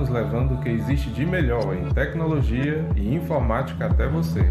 Anos levando o que existe de melhor em tecnologia e informática até você.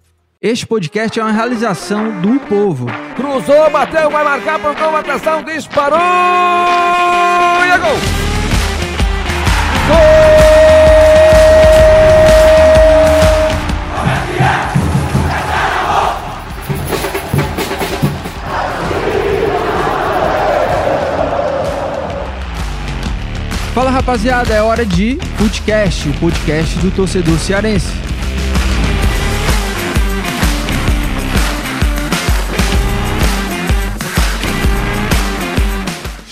Este podcast é uma realização do povo. Cruzou, bateu, vai marcar, pontou, atenção, disparou! E é gol! Fala rapaziada, é hora de Footcast, o podcast do torcedor cearense.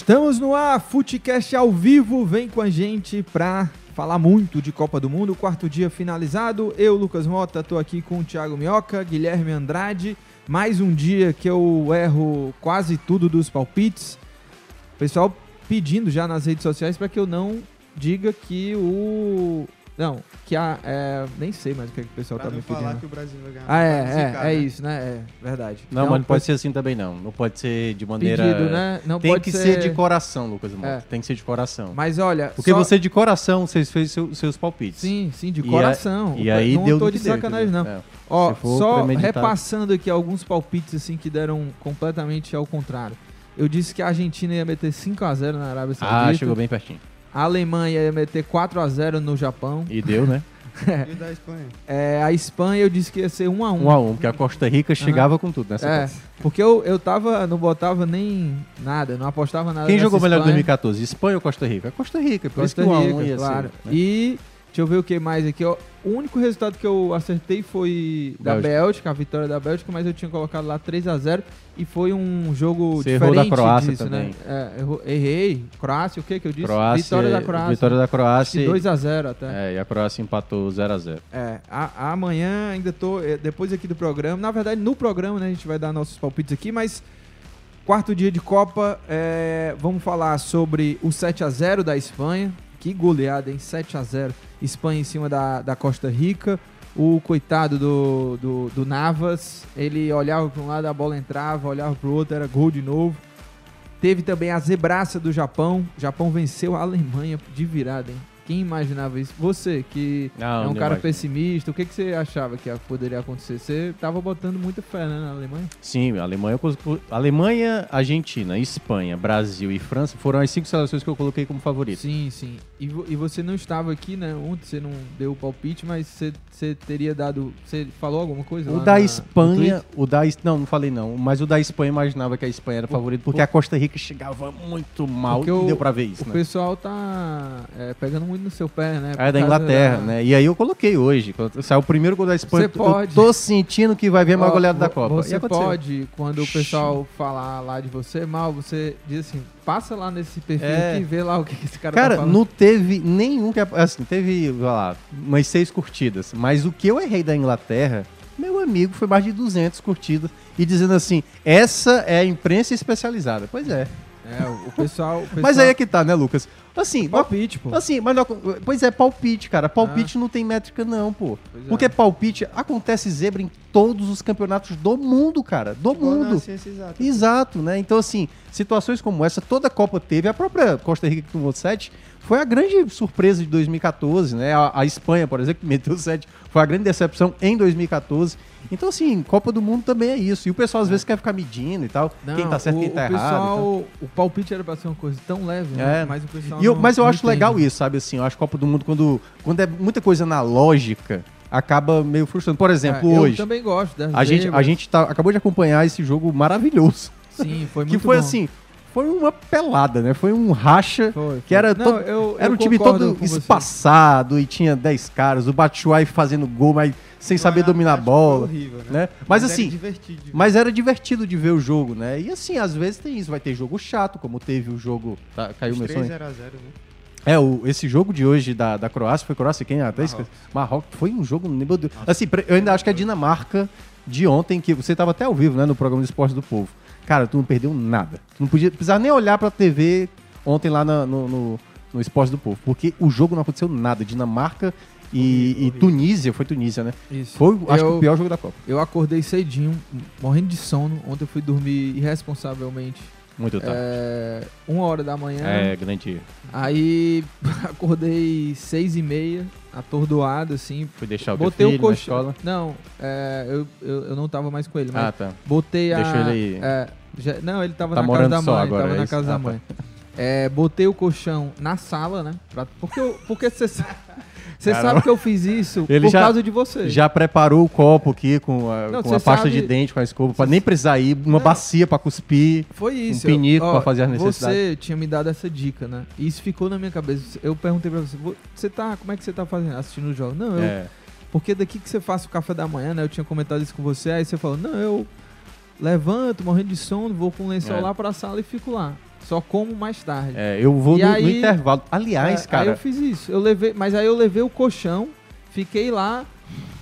Estamos no ar, Footcast ao vivo, vem com a gente pra falar muito de Copa do Mundo, quarto dia finalizado. Eu, Lucas Mota, tô aqui com o Thiago Minhoca, Guilherme Andrade. Mais um dia que eu erro quase tudo dos palpites. Pessoal pedindo já nas redes sociais para que eu não diga que o não, que a. É, nem sei mais o que, é que o pessoal Pra tá não me pedindo. falar que o Brasil vai ganhar. Ah, é, é, é né? isso, né? É verdade. Não, mas não pode ser assim também, não. Não pode ser de maneira. Pedido, né? Não Tem pode que ser- ser... de coração, Lucas Mota. É. Tem que ser de coração. Mas olha. Porque só- você de coração, vocês fez seu- seus palpites. Sim, sim, de E coração. a- E, aí não deu tô no de que deu, sacanagem, não. É. Ó, só repassando aqui alguns palpites assim que deram completamente ao contrário. Eu disse que a Argentina ia meter 5x0 na Arábia Saudita. Ah, chegou bem pertinho. A Alemanha ia meter 4x0 no Japão. E deu, né? E da Espanha? É, a Espanha eu disse que ia ser 1x1. 1 a 1 porque a Costa Rica chegava Aham. com tudo nessa É, porque eu, eu tava, não botava nem nada, não apostava nada Quem jogou melhor em Espanha. 2014? Espanha ou Costa Rica? Costa Rica, por isso Costa que o 1 a 1 Rica, ia claro. ser. né? E Deixa eu ver o que mais aqui. ó. O único resultado que eu acertei foi da Bélgica. Bélgica, a vitória da Bélgica, mas eu tinha colocado lá 3 a 0 e foi um jogo Você errou diferente da Croácia disso, também. né? É, errou- errei. Croácia, o que que eu disse? Croácia, vitória da Croácia. Vitória da Croácia. 2 a 0 até. É, e a Croácia empatou 0x0. É, a- amanhã ainda tô. é, Depois aqui do programa. Na verdade, no programa, né? A gente vai dar nossos palpites aqui, mas. Quarto dia de Copa, é, vamos falar sobre o 7 a 0 da Espanha. Que goleada, hein? 7 a 0 Espanha em cima da, da Costa Rica. O coitado do, do, do Navas, ele olhava para um lado, a bola entrava, olhava para o outro, era gol de novo. Teve também a zebraça do Japão. O Japão venceu a Alemanha de virada, hein? Quem imaginava isso? Você, que Não, é um cara imagino. pessimista, o que, que você achava que poderia acontecer? Você tava botando muita fé né, na Alemanha? Sim, a Alemanha, Alemanha, Argentina, Espanha, Brasil e França foram as cinco seleções que eu coloquei como favoritas. Sim, sim. E, e você não estava aqui, né? Ontem você não deu o palpite, mas você, você teria dado. Você falou alguma coisa? O da na- Espanha, o da não, não falei não, mas o da Espanha imaginava que a Espanha era favorito porque a Costa Rica chegava muito mal e o- deu pra ver isso, O né? pessoal tá é, pegando muito no seu pé, né? É da Inglaterra, da- né? E aí eu coloquei hoje, quando saiu o primeiro gol da Espanha, Você pode. tô sentindo que vai vir a maior Ó, goleada da Copa. Você pode, quando o pessoal falar lá de você mal, você diz assim, passa lá nesse perfil É. e vê lá o que esse cara, Cara, tá falando. não teve nenhum que. Assim, teve, vai lá, umas seis curtidas. Mas o que eu errei da Inglaterra, meu amigo, foi mais de 200 curtidas. E dizendo assim: essa é a imprensa especializada. Pois é. É, o pessoal, o pessoal... Mas aí é que tá, né, Lucas? Assim, Palpite, pô. Assim, mas não, pois é, palpite, cara. Palpite não tem métrica, não, pô. Pois é. Porque palpite acontece zebra em todos os campeonatos do mundo, cara. Do na mundo. exata. Exato, né? Então, assim, situações como essa, toda a Copa teve. A própria Costa Rica que tomou 7 foi a grande surpresa de 2014, né? A, a Espanha, por exemplo, que meteu 7, foi a grande decepção em 2014. Então, assim, Copa do Mundo também é isso. E o pessoal às vezes quer ficar medindo e tal. Não, quem tá certo, o, quem tá o errado. e pessoal, o palpite era pra ser uma coisa tão leve, né? É. Mas o pessoal E eu- não- mas eu acho entende. legal isso, sabe? Assim, eu acho Copa do Mundo quando, quando é muita coisa na lógica, acaba meio frustrando. Por exemplo, É, eu hoje. também gosto A gente, a gente tá, acabou de acompanhar esse jogo maravilhoso. Sim, foi que muito foi bom. assim, foi uma pelada, né? Foi um racha Foi, que foi. era Não, todo, eu- era eu um time todo com você. espaçado e tinha 10 caras, o Batshuayi fazendo gol, mas sem saber dominar a bola, horrível, né? né? Mas, Mas era assim, ver. mas era divertido de ver o jogo, né? E assim, às vezes tem isso, vai ter jogo chato, como teve o jogo, tá, caiu Os meu três sonho. 0 a 0 né? É, o, esse jogo de hoje da, da Croácia, foi Croácia quem? Até Marrocos. Marrocos. Foi um jogo, meu Deus. Assim, eu ainda acho que a Dinamarca de ontem, que você tava até ao vivo, né, no programa de esporte do povo. Cara, tu não perdeu nada. Tu não podia, precisava nem olhar pra TV ontem lá na- no, no, no esporte do povo, porque o jogo não aconteceu nada. Dinamarca e, e Tunísia, foi Tunísia, né? Isso. Foi, acho que Eu- o pior jogo da Copa. Eu acordei cedinho, morrendo de sono. Ontem eu fui dormir irresponsavelmente. Muito tarde. É, uma hora da manhã. É, grande. Aí acordei seis e meia, atordoado, assim. Fui deixar o Botei filho o na colchão. escola? Não, é, eu, eu, eu não tava mais com ele, mas Ah, tá. botei a. Deixou ele aí. é, já- não, ele tava Tá na casa da só mãe, agora, tava é na casa Ah, da tá. mãe. É, botei o colchão na sala, né? pra- porque eu- porque você sabe. Você Caramba. sabe que eu fiz isso Ele por já- causa de você. Já preparou o copo aqui com a, Não, com a pasta sabe- de dente, com a escova, pra nem precisar ir, uma bacia pra cuspir. Foi isso. Um pinico pra fazer as necessidades. Você tinha me dado essa dica, né? E isso ficou na minha cabeça. Eu perguntei pra você, "Vo- você tá, como é que você tá fazendo, assistindo o jogo? Não, eu, É. porque daqui que você faça o café da manhã, né? Eu tinha comentado isso com você, aí você falou, não, eu levanto, morrendo de sono, vou com o lençol É. lá pra sala e fico lá. Só como mais tarde. É, eu vou no, no aí- intervalo. Aliás, É, cara. Aí eu fiz isso. Eu levei, mas aí eu levei o colchão, fiquei lá,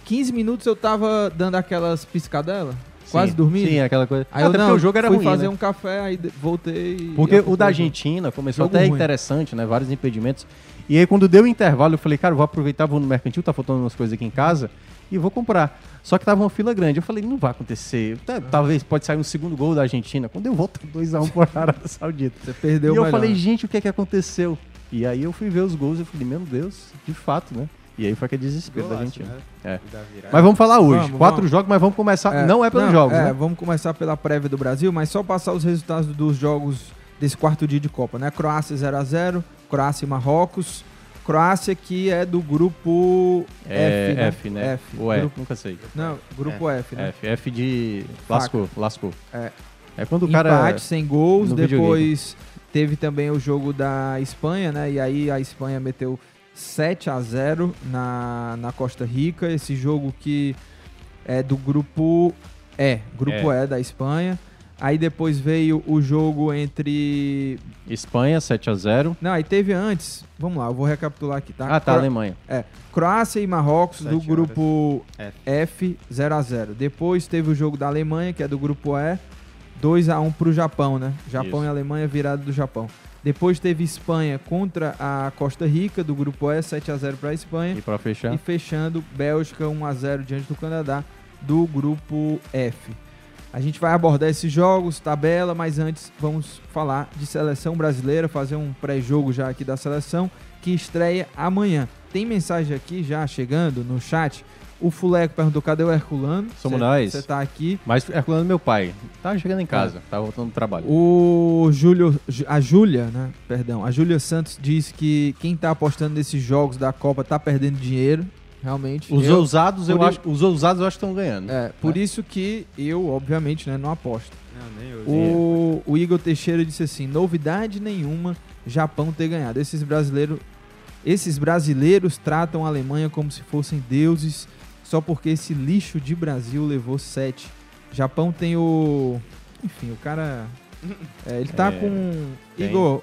15 minutos eu tava dando aquelas piscadelas, quase dormindo. Sim, aquela coisa. Aí eu Até não, o jogo era fui ruim, fazer né? um café, aí voltei. Porque o da. Argentina começou Jogo até ruim. interessante, né? Vários impedimentos. E aí, quando deu o intervalo, eu falei, cara, eu vou aproveitar, vou no mercantil, tá faltando umas coisas aqui em casa, e vou comprar. Só que tava uma fila grande. Eu falei, não vai acontecer. Tá- Talvez pode sair um segundo gol da Argentina. Quando eu volto 2x1 por Arábia Saudita. Você perdeu E o eu melhor. falei, gente, o que é que aconteceu? E aí eu fui ver os gols e falei, meu Deus, de fato, né? E aí foi aquele desespero da Golaço, Argentina. né? É. Da. Mas vamos falar hoje. Vamos, Quatro vamos. jogos, mas vamos começar. não é pelos jogos, é, né? Vamos começar pela prévia do Brasil, mas só passar os resultados dos jogos desse quarto dia de Copa, né? Croácia 0x0, Croácia e Marrocos. Croácia que é do grupo É, F, né? F, né? F. Ou é, Grupo- nunca sei. Não, grupo F, né? F, F de. Lascou, lascou. É. É quando o cara. Empate sem gols, depois teve também o jogo da Espanha, né? E aí a Espanha meteu 7 a 0 na, na Costa Rica. Esse jogo que é do grupo E, grupo E da Espanha. Aí depois veio o jogo entre. Espanha, 7x0. Não, aí teve antes. Vamos lá, eu vou recapitular aqui, tá? Ah, tá, Cro- Alemanha. É. Croácia e Marrocos do grupo. F 0 a 0 Depois teve o jogo da Alemanha, que é do grupo E, 2 a 1 pro Japão, né? Japão Isso. e Alemanha virada do Japão. Depois teve Espanha contra a Costa Rica, do grupo E, 7 a 0 para a Espanha. E pra fechar? E fechando, Bélgica 1 a 0 diante do Canadá, do grupo F. A gente vai abordar esses jogos, tabela, mas antes vamos falar de seleção brasileira, fazer um pré-jogo já aqui da seleção, que estreia amanhã. Tem mensagem aqui já chegando no chat. O Fuleco perguntou: cadê o Herculano? Somos Cê- nós. Você tá aqui. Mas é falando meu pai. Tá chegando em casa, tá voltando do trabalho. O Júlio, a Júlia, né? Perdão, a Júlia Santos diz que quem tá apostando nesses jogos da Copa tá perdendo dinheiro, realmente. Os Eu- ousados, eu acho, os ousados eu acho que estão ganhando. É, por isso que eu, obviamente, né, não aposto. Não, nem eu. O, o Igor Teixeira disse assim: novidade nenhuma, Japão ter ganhado. Esses brasileiros, esses brasileiros tratam a Alemanha como se fossem deuses, só porque esse lixo de Brasil levou sete. Japão tem o. Enfim, o cara. É, ele tá É, com. tem. Igor,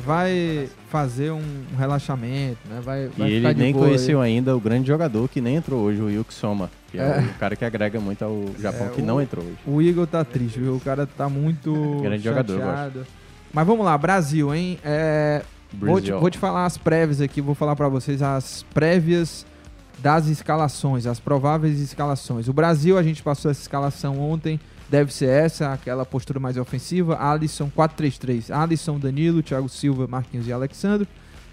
vai fazer um relaxamento, né? Vai, E vai ele ficar de nem boa aí. conheceu ainda o grande jogador que nem entrou hoje, o Yuki Soma, que é, É. o cara que agrega muito ao Japão, É, que o- não entrou hoje. O Igor tá triste, viu? O cara tá muito Grande jogador, eu chateado. Mas vamos lá, Brasil, hein? É, vou, te, Brasil. vou te falar as prévias aqui, vou falar pra vocês as prévias das escalações, as prováveis escalações. O Brasil, a gente passou essa escalação ontem, deve ser essa, aquela postura mais ofensiva. Alisson 4-3-3. Alisson, Danilo, Thiago Silva, Marquinhos e Alexandre.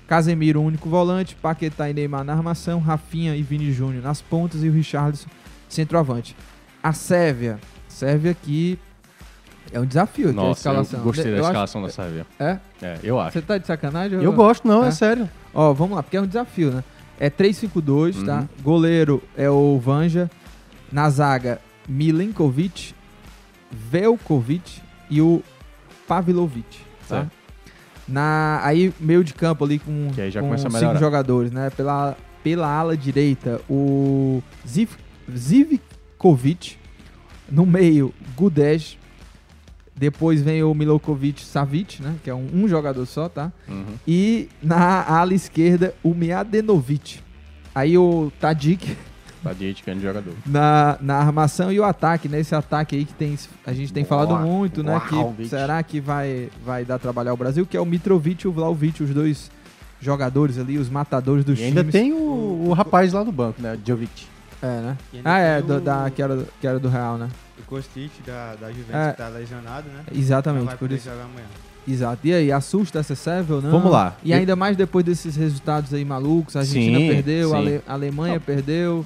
Casemiro, único volante. Paquetá e Neymar na armação. Rafinha e Vini Júnior nas pontas. E o Richarlison, centroavante. A Sérvia. Sérvia aqui é um desafio aqui a Nossa, escalação. eu gostei da acho- escalação da Sérvia. É? É, eu acho. Você tá de sacanagem? Eu gosto, não, é sério. Ó, vamos lá, porque é um desafio, né? É 3-5-2, tá? Uhum. Goleiro é o Vanja. Na zaga, Milenkovic, Velkovic e o Pavlovic, tá? Na, aí, meio de campo ali com, com cinco jogadores, né? Pela, pela ala direita, o Ziv, Zivkovic. No meio, Gudej. Depois vem o Milokovic Savic, né? Que é um, um jogador só, tá? Uhum. E na ala esquerda, o Miadenovic. Aí o Tadic Grande jogador. na, na armação e o ataque, né? Esse ataque aí que tem, a gente tem falado Boa. muito, né? Vlahovic. Que será que vai, vai dar trabalho ao Brasil? Que é o Mitrovic e o Vlaovic, os dois jogadores ali, os matadores dos E ainda times. tem o, o rapaz lá no banco, né? Jovic. É, né? Ah, é, do- o- da, que, era, que era do Real, né? O Kostic da, da Juventus É. que tá lesionado, né? Exatamente, Não vai por poder isso. jogar amanhã. Exato. E aí, assusta essa ou não? Vamos lá. E ainda mais depois desses resultados aí malucos. A Argentina Sim, perdeu, a sim. Ale- a Alemanha perdeu.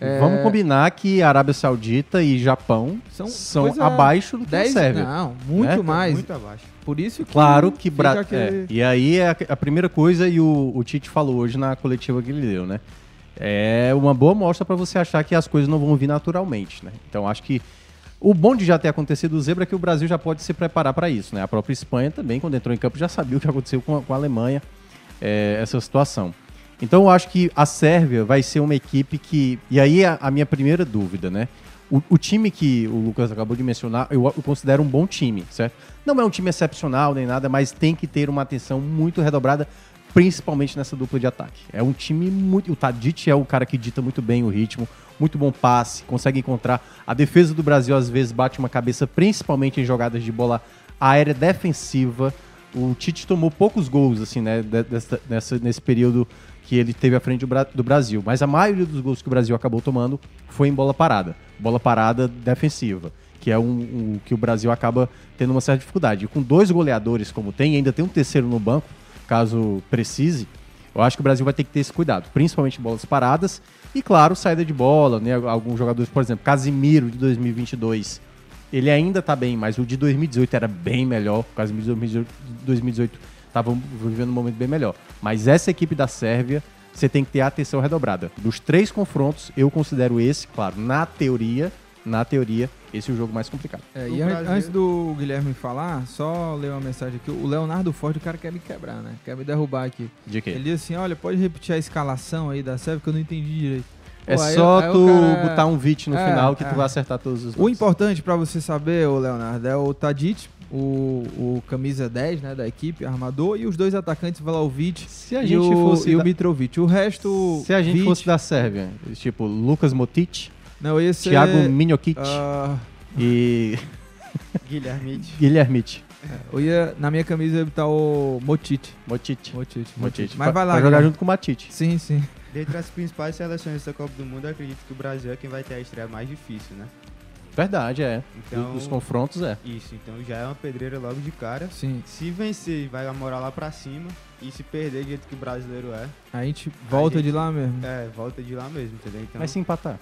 É, Vamos combinar que Arábia Saudita e Japão São são, abaixo do que 10 a Sérvia. Não, muito né? mais. Muito abaixo. Por isso que. Claro que Bra... aquele- é, E aí é a, a primeira coisa, e o, o Tite falou hoje na coletiva que ele deu, né? É uma boa mostra para você achar que as coisas não vão vir naturalmente, né? Então acho que o bom de já ter acontecido o zebra é que o Brasil já pode se preparar para isso, né? A própria Espanha também, quando entrou em campo, já sabia o que aconteceu com a, com a Alemanha, é, essa situação. Então eu acho que a Sérvia vai ser uma equipe que. E aí a, a minha primeira dúvida, né? O, o time que o Lucas acabou de mencionar, eu, eu considero um bom time, certo? Não é um time excepcional nem nada, mas tem que ter uma atenção muito redobrada, principalmente nessa dupla de ataque. É um time muito. O Tadic é o cara que dita muito bem o ritmo, muito bom passe, consegue encontrar. A defesa do Brasil às vezes bate uma cabeça, principalmente em jogadas de bola aérea defensiva. O Tite tomou poucos gols, assim, né, de- dessa- nessa- nesse período que ele teve à frente do, do Brasil. Mas a maioria dos gols que o Brasil acabou tomando foi em bola parada. Bola parada defensiva, que é um, um- que o Brasil acaba tendo uma certa dificuldade. E com dois goleadores como tem, ainda tem um terceiro no banco, caso precise, eu acho que o Brasil vai ter que ter esse cuidado, principalmente bolas paradas e, claro, saída de bola, né? Alguns jogadores, por exemplo, Casimiro de 2022, ele ainda tá bem, mas o de 2018 era bem melhor. O Casimiro de 2018 2018 tava vivendo um momento bem melhor. Mas essa equipe da Sérvia, você tem que ter atenção redobrada. Dos três confrontos, eu considero esse, claro, na teoria, na teoria, Esse é o jogo mais complicado. É, e an- antes do Guilherme falar, só ler uma mensagem aqui. O Leonardo Forte, o cara quer me quebrar, né? Quer me derrubar aqui. De quê? Ele diz assim: olha, pode repetir a escalação aí da série que eu não entendi direito. É Pô, aí- só aí o tu cara- botar um VIT no É, final que é. tu vai acertar todos os O importante pra você saber, ô Leonardo, é o Tadic, o, o camisa 10 né, da equipe, armador, e os dois atacantes, Vlaovic Se a e, gente o, fosse e o da- Mitrovic. O resto. Se a gente Vic, fosse da Sérvia, tipo Lucas Motic, Não, ia ser. Thiago Minhokic ah, e Guilherme. Guilhermite. eu ia, na minha camisa ia botar o Motic. Motic. Motic. Motic. Mas vai lá. Pra jogar Guilherme. junto com o Matite. Sim, sim. Dentre as principais seleções dessa Copa do Mundo, eu acredito que o Brasil é quem vai ter a estreia mais difícil, né? Verdade, é. Então- Dos confrontos, é. Isso, então já é uma pedreira logo de cara. Sim. Se vencer, vai morar lá pra cima. E se perder do jeito que o brasileiro é, A gente volta A gente- de lá mesmo. é, volta de lá mesmo, entendeu? Então, Mas se empatar.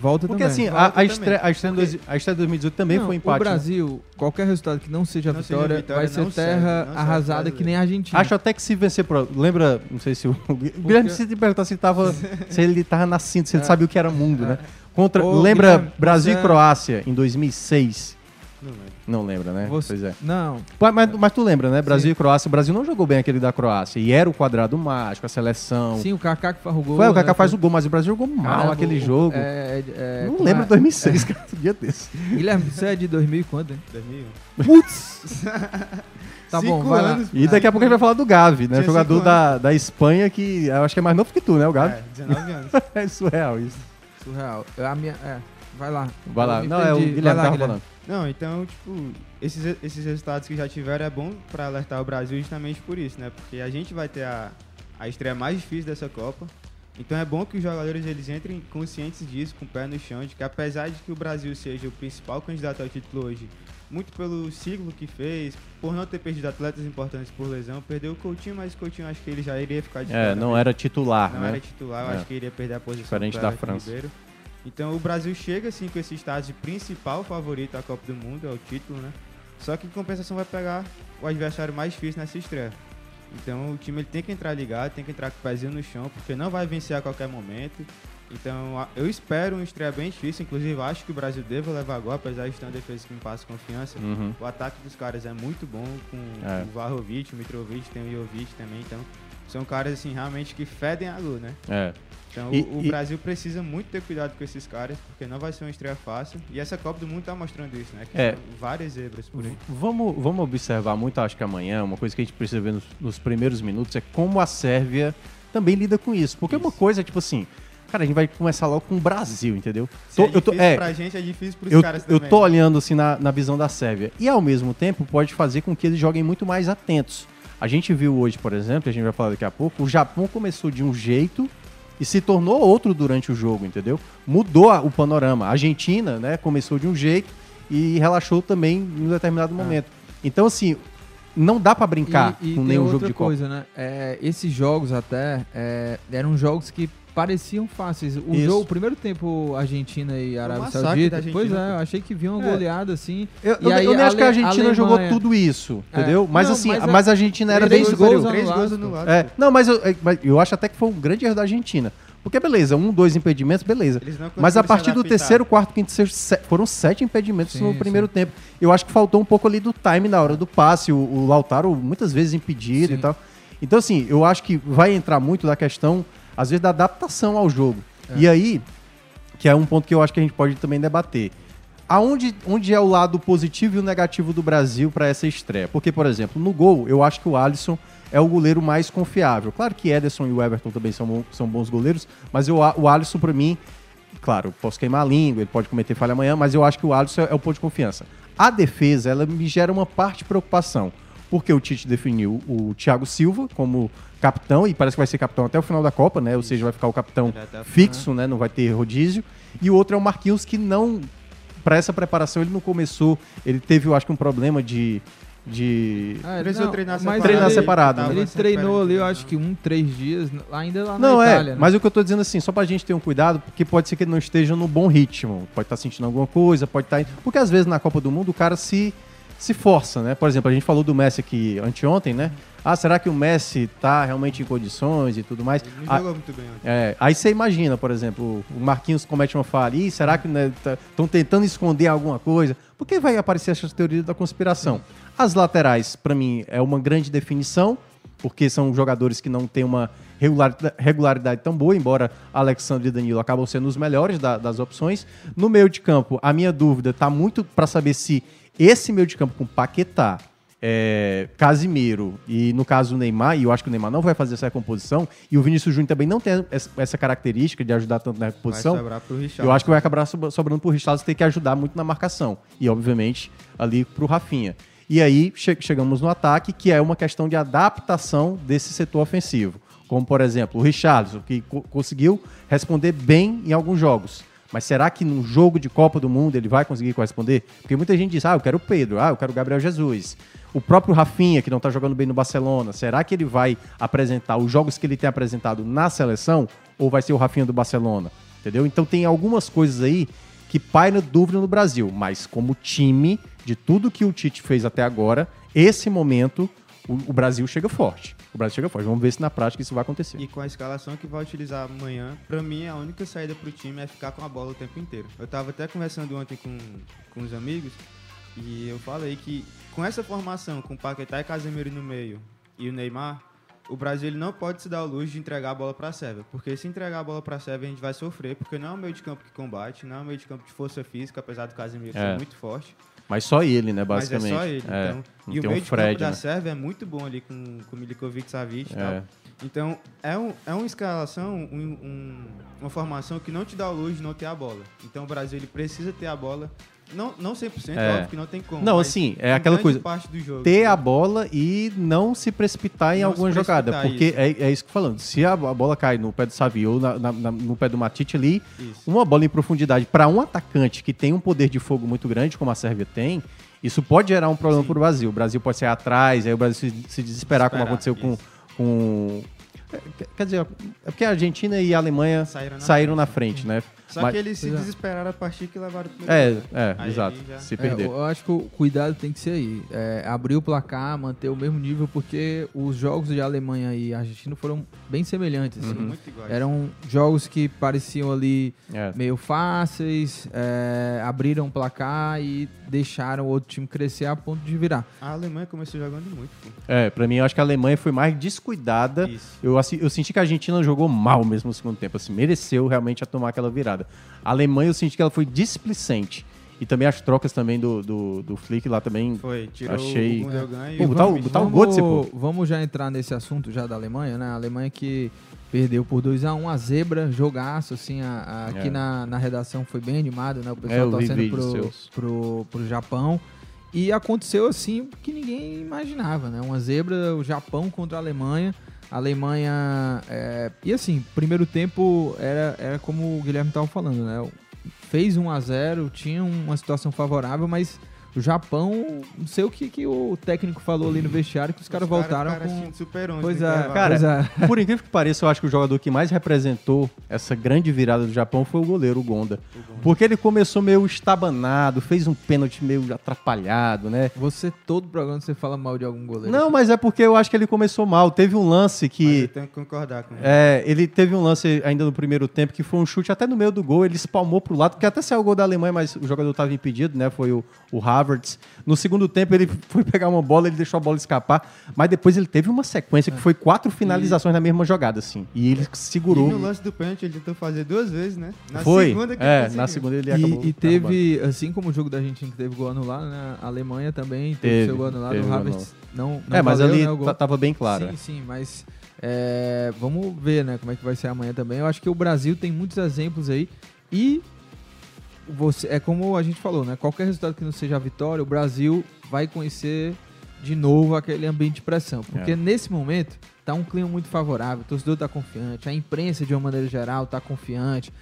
Volta Porque também. assim, a, Volta a, estreia, também. a, estreia dois- a estreia de 2018 também Não, foi empate. O né? Brasil, qualquer resultado que não seja Não seja vitória, vitória, vai ser terra serve arrasada que nem a Argentina. Acho até que se vencer pro. Lembra, não sei se o. o Guilherme se te perguntar se, tava, se ele tava nascendo, se ele É. sabia o que era mundo, né? Contra, Ô, lembra Guilherme, Brasil você- e Croácia em 2006? Não lembro. Não lembra, né? Você- Pois é. Não, Mas, mas- mas tu lembra, né? Brasil Sim. e Croácia. O Brasil não jogou bem aquele da Croácia. E era o quadrado mágico, a seleção. sim, o Kaká que faz o gol. Foi, o Kaká né? faz o gol, mas o Brasil jogou mal Caramba, aquele o- jogo. É, é, não como lembro é? de 2006, cara. Um dia desse. Guilherme, você é de 2000 e quanto, hein? 2001. Putz! tá Cinco bom, vai lá. anos, E daqui a pouco a gente vai falar do Gavi, né? Tinha Jogador da, da Espanha que eu acho que é mais novo que tu, né? O Gavi. É, 19 anos. É, surreal isso. Surreal. Eu- A minha, é, vai lá. Vai lá. Não, é o. Guilherme Vai que lá, tava Guilherme. falando. Não, então, tipo, esses, esses resultados que já tiveram é bom pra alertar o Brasil justamente por isso, né? Porque a gente vai ter a, a estreia mais difícil dessa Copa. Então é bom que os jogadores eles entrem conscientes disso, com o pé no chão, de que apesar de que o Brasil seja o principal candidato ao título hoje, muito pelo ciclo que fez, por não ter perdido atletas importantes por lesão, perdeu o Coutinho, mas o Coutinho acho que ele já iria ficar de É, não mesmo. era titular, Não né? era titular, eu É. acho que iria perder a posição Diferente da França. Ribeiro. Então o Brasil chega assim com esse status de principal favorito à Copa do Mundo, é o título, né? Só que em compensação vai pegar o adversário mais difícil nessa estreia. Então o time ele tem que entrar ligado, tem que entrar com o pezinho no chão, porque não vai vencer a qualquer momento. Então eu espero uma estreia bem difícil, inclusive acho que o Brasil deva levar gol, apesar de ter uma defesa que me passa confiança. Uhum. O ataque dos caras é muito bom, com É. o Vlahovic, o Mitrovic, tem o Jovic também, então são caras assim realmente que fedem a gol, né? É. Então E- o, o e- Brasil precisa muito ter cuidado com esses caras, porque não vai ser uma estreia fácil. E essa Copa do Mundo tá mostrando isso, né? Que É. são várias zebras por aí. Vamos, vamos observar muito, acho que amanhã, uma coisa que a gente precisa ver nos, nos primeiros minutos é como a Sérvia também lida com isso. Porque uma coisa, tipo assim, cara, a gente vai começar logo com o Brasil, entendeu? Tô- é eu tô- difícil é, pra gente, é difícil pros eu, caras eu também. tô olhando assim na, na visão da Sérvia. E ao mesmo tempo pode fazer com que eles joguem muito mais atentos. A gente viu hoje, por exemplo, a gente vai falar daqui a pouco, o Japão começou de um jeito e se tornou outro durante o jogo, entendeu? Mudou a- o panorama. A Argentina, né, começou de um jeito e relaxou também em um determinado momento. Então, assim, não dá pra brincar E, e com nenhum jogo de Copa. coisa, né? É, esses jogos até é, eram jogos que pareciam fáceis. O Isso. jogo, o primeiro tempo, Argentina e Arábia Saudita. da Argentina, Pois é, eu achei que vi uma É. goleada assim. Eu, E eu- aí eu nem acho que a Argentina jogou tudo isso, É. entendeu? Mas Não, assim, mas mas, é- a Argentina era três bem gols superior. Três gols anulados. É, não, mas eu, mas eu acho até que foi um grande erro da Argentina. Porque beleza, um, dois impedimentos, beleza. Mas a partir do terceiro, quarto, quinto, sexto, se- foram sete impedimentos Sim, no sim. primeiro tempo. Eu acho que faltou um pouco ali do time na hora do passe. O, o Lautaro muitas vezes impedido Sim. e tal. Então, assim, eu acho que vai entrar muito da questão, às vezes, da adaptação ao jogo. É. E aí, que é um ponto que eu acho que a gente pode também debater. Aonde onde é o lado positivo e o negativo do Brasil para essa estreia? Porque, por exemplo, no gol, eu acho que o Alisson é o goleiro mais confiável. Claro que Ederson e o Everton também são, são bons goleiros, mas eu, o Alisson, para mim, claro, posso queimar a língua, ele pode cometer falha amanhã, mas eu acho que o Alisson é, é o ponto de confiança. A defesa, ela me gera uma parte de preocupação, porque o Tite definiu o Thiago Silva como capitão, e parece que vai ser capitão até o final da Copa, né? Ou seja, vai ficar o capitão fixo, né? Não vai ter rodízio. E o outro é o Marquinhos, que não. Para essa preparação, ele não começou. Ele teve, eu acho que, um problema de. de Ah, Precisou não, treinar mas separado. Treinar ele- separado, Tava Ele treinou ali, eu né? acho que um, três dias, ainda lá Não, na é, Itália. né? mas o que eu tô dizendo assim, só pra gente ter um cuidado, porque pode ser que ele não esteja no bom ritmo. Pode estar sentindo alguma coisa, pode estar. Porque às vezes na Copa do Mundo o cara se se força, né? Por exemplo, a gente falou do Messi aqui anteontem, né? Ah, será que o Messi tá realmente em condições e tudo mais? Ele não Ah, jogou muito bem ontem. é, aí você imagina, por exemplo, o Marquinhos comete uma falha. Ih, será que estão tentando esconder alguma coisa? Porque vai aparecer essas teorias da conspiração. As laterais, pra mim, é uma grande definição, porque são jogadores que não têm uma regularidade, tão boa, embora Alexandre e Danilo acabam sendo os melhores da- das opções. No meio de campo, a minha dúvida tá muito pra saber se esse meio de campo com Paquetá, é, Casimiro e, no caso, o Neymar, e eu acho que o Neymar não vai fazer essa recomposição, e o Vinícius Júnior também não tem essa, característica de ajudar tanto na recomposição. Vai sobrar pro Richarlison. Eu acho que vai acabar sobra- sobrando pro Richarlison ter que ajudar muito na marcação. E, obviamente, ali pro Rafinha. E aí che- chegamos no ataque, que é uma questão de adaptação desse setor ofensivo. Como, por exemplo, o Richarlison, que co- conseguiu responder bem em alguns jogos. Mas será que num jogo de Copa do Mundo ele vai conseguir corresponder? Porque muita gente diz, ah, eu quero o Pedro, ah, eu quero o Gabriel Jesus. O próprio Rafinha, que não tá jogando bem no Barcelona, será que ele vai apresentar os jogos que ele tem apresentado na seleção? Ou vai ser o Rafinha do Barcelona? Entendeu? Então tem algumas coisas aí que paira dúvida no Brasil. Mas como time, de tudo que o Tite fez até agora, esse momento, o, o Brasil chega forte. O Brasil chega forte. Vamos ver se na prática isso vai acontecer. E com a escalação que vai utilizar amanhã, pra mim a única saída pro time é ficar com a bola o tempo inteiro. Eu tava até conversando ontem com, com os amigos e eu falei que com essa formação, com Paquetá e Casemiro no meio e o Neymar, o Brasil ele não pode se dar o luxo de entregar a bola pra Sérvia. Porque se entregar a bola pra Sérvia, a gente vai sofrer, porque não é um meio de campo que combate, não é um meio de campo de força física, apesar do Casemiro É. ser muito forte. Mas só ele, né, Mas basicamente. é só ele. É, Então, não e o meio um de Fred, campo da né? Sérvia é muito bom ali com, com Milikovic, Savic e É. tal. Então, é, um, é uma escalação, um- um- uma formação que não te dá o luxo de não ter a bola. Então, o Brasil ele precisa ter a bola. Não, não 100%, É. óbvio que não tem como. Não, assim, é aquela coisa. jogo. Ter a bola e não se precipitar em Não alguma se jogada. precipitar, Porque é, é isso que eu tô falando. Se a, bola cai no pé do Savi ou na- na- na- no pé do Matite ali, Isso. uma bola em profundidade para um atacante que tem um poder de fogo muito grande, como a Sérvia tem, isso pode gerar um problema para o Brasil. O Brasil pode sair atrás, aí o Brasil se, se desesperar, como Desesperar, aconteceu com. com é, quer dizer, é porque a Argentina e a Alemanha Saíram saíram na na, frente, né? Só Mas- que eles se Pois é. desesperaram a partir que levaram o primeiro É, é, Aí exato. já- Se É, perder. eu acho que o cuidado tem que ser aí. É, abrir o placar, manter o mesmo nível, porque os jogos de Alemanha e Argentina foram bem semelhantes. assim. Foram muito iguais. Eram jogos que pareciam ali É. meio fáceis, é, abriram o placar e deixaram o outro time crescer a ponto de virar. A Alemanha começou jogando muito, pô. É, pra mim, eu acho que a Alemanha foi mais descuidada. Isso. Eu, eu senti que a Argentina jogou mal mesmo no segundo tempo, assim, mereceu realmente a tomar aquela virada. A Alemanha, eu senti que ela foi displicente. E também as trocas também do, do, do Flick lá também. Foi, tirou achei... o Gundogan e Pô, o botar, o, Kimmich. botar o Götze, pô. vamos já entrar nesse assunto já da Alemanha, né? A Alemanha que perdeu por 2x1 a, zebra, jogaço, assim, a- a- aqui É. na, na redação foi bem animado, né? O É, pessoal vi torcendo vídeos pro, seus. pro, pro Japão. E aconteceu assim que ninguém imaginava, né? Uma zebra, o Japão contra a Alemanha. A Alemanha. é, e assim, primeiro tempo era, era como o Guilherme estava falando, né? Fez 1 a 0 tinha uma situação favorável, mas o Japão, não sei o que, que o técnico falou ali no vestiário, que os caras voltaram cara com. Super 11 Pois é, intervalo. Pois Cara, é. por incrível que pareça, eu acho que o jogador que mais representou essa grande virada do Japão foi o goleiro, o Gonda. Porque ele começou meio estabanado, fez um pênalti meio atrapalhado, né? Você, todo programa, você fala mal de algum goleiro. Não, mas é porque eu acho que ele começou mal. Teve um lance Mas que. eu tenho que concordar com ele. É, ele teve um lance ainda no primeiro tempo que foi um chute até no meio do gol, ele espalmou pro lado, porque até saiu o gol da Alemanha, mas o jogador estava impedido, né? Foi o, o Havertz. No segundo tempo ele foi pegar uma bola, ele deixou a bola escapar, mas depois ele teve uma sequência que foi quatro finalizações na mesma jogada, assim. E ele segurou. E no lance do pênalti ele tentou fazer duas vezes, né? Na foi. segunda que é, ele na segunda ele acabou. E, e teve, assim como o jogo da Argentina que teve gol anulado, né? A Alemanha também teve, Teve, seu gol anulado. teve O Havertz não, não É, mas valeu, ali né, o gol. ta- tava bem claro. Sim, é. sim, mas é, vamos ver, né, como é que vai ser amanhã também. Eu acho que o Brasil tem muitos exemplos aí e você é como a gente falou, né? Qualquer resultado que não seja a vitória, o Brasil vai conhecer de novo aquele ambiente de pressão, porque É. nesse momento tá um clima muito favorável, o torcedor tá confiante, a imprensa de uma maneira geral tá confiante.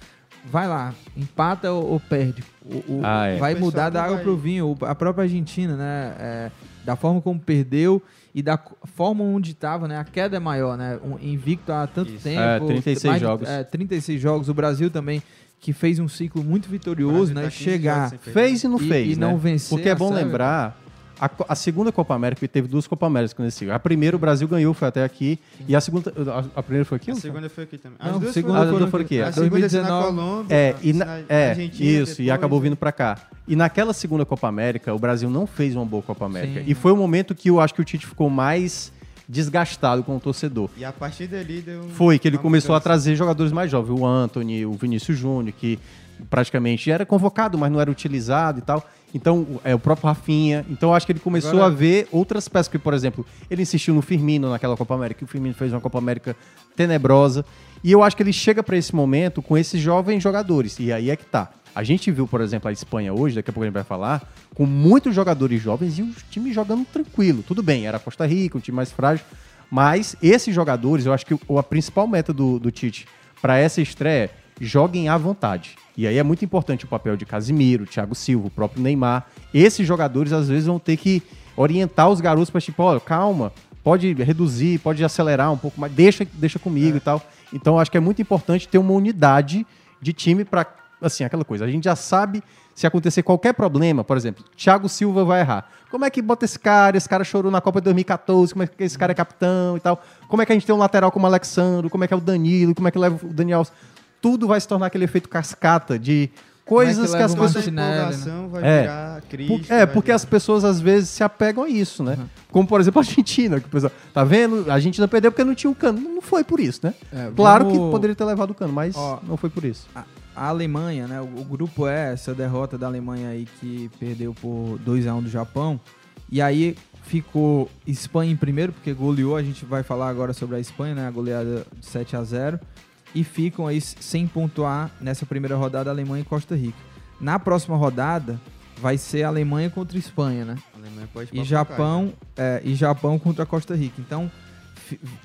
Vai lá, empata ou, ou perde. O, o- Ah, é. Vai O mudar da água vai- pro vinho. A própria Argentina, né? é, da forma como perdeu e da forma onde estava, né? A queda é maior, né? Um invicto há tanto Isso. tempo. É, 36 mais de- jogos. é, 36 jogos. O Brasil também, que fez um ciclo muito vitorioso, né? tá 15 Chegar. Fez e não E- fez, e né? não vencer Porque é bom Sérvia. lembrar, A, a segunda Copa América, e teve duas Copa Américas nesse ciclo. A primeira o Brasil ganhou, foi até aqui. E a segunda. A, a primeira foi aqui? A segunda foi aqui também. Não, duas segunda foram- foram, foram aqui. A é. segunda foi na Colômbia, É, e na, na é Argentina isso, e depois, acabou né? vindo pra cá. E naquela segunda Copa América, o Brasil não fez uma boa Copa América. Sim. E foi o momento que eu acho que o Tite ficou mais desgastado com o torcedor. E a partir dali deu Foi que ele começou a mudança. trazer jogadores mais jovens, o Anthony, o Vinícius Júnior, que praticamente era convocado, mas não era utilizado e tal. Então, é o próprio Rafinha. Então, eu acho que ele começou Agora- a ver outras peças, que, por exemplo, ele insistiu no Firmino naquela Copa América, o Firmino fez uma Copa América tenebrosa. E eu acho que ele chega para esse momento com esses jovens jogadores. E aí é que tá. A gente viu, por exemplo, a Espanha hoje, daqui a pouco a gente vai falar, com muitos jogadores jovens e o time jogando tranquilo. Tudo bem, era Costa Rica, um time mais frágil. Mas esses jogadores, eu acho que o- a principal meta do, do Tite para essa estreia é joguem à vontade. E aí é muito importante o papel de Casimiro, Thiago Silva, o próprio Neymar. Esses jogadores, às vezes, vão ter que orientar os garotos para tipo, olha, calma, pode reduzir, pode acelerar um pouco mais, deixa, deixa comigo e tal. Então, eu acho que é muito importante ter uma unidade de time para, assim, aquela coisa. A gente já sabe se acontecer qualquer problema, por exemplo, Thiago Silva vai errar. Como é que bota esse cara? Esse cara chorou na Copa de 2014, como é que esse cara é capitão e tal? Como é que a gente tem um lateral como o Alexandre? Como é que é o Danilo? Como é que leva o Daniel? Tudo vai se tornar aquele efeito cascata de coisas que, as leva o pessoas empolgação vai é. virar crise, Por- é, porque as pessoas às vezes se apegam a isso, né? Como por exemplo a Argentina, que o pessoal, tá vendo? A Argentina perdeu porque não tinha o cano. Não foi por isso, né? É, claro vamos- que poderia ter levado o cano, mas Ó, não foi por isso. A, a Alemanha, né? O, o grupo é essa derrota da Alemanha aí que perdeu por 2 a 1 do Japão. E aí ficou Espanha em primeiro, porque goleou, a gente vai falar agora sobre a Espanha, né? A goleada de 7 a 0 e ficam aí sem pontuar nessa primeira rodada Alemanha e Costa Rica. Na próxima rodada vai ser Alemanha contra Espanha, né? A Alemanha pode E Japão, é, e Japão contra a Costa Rica. Então,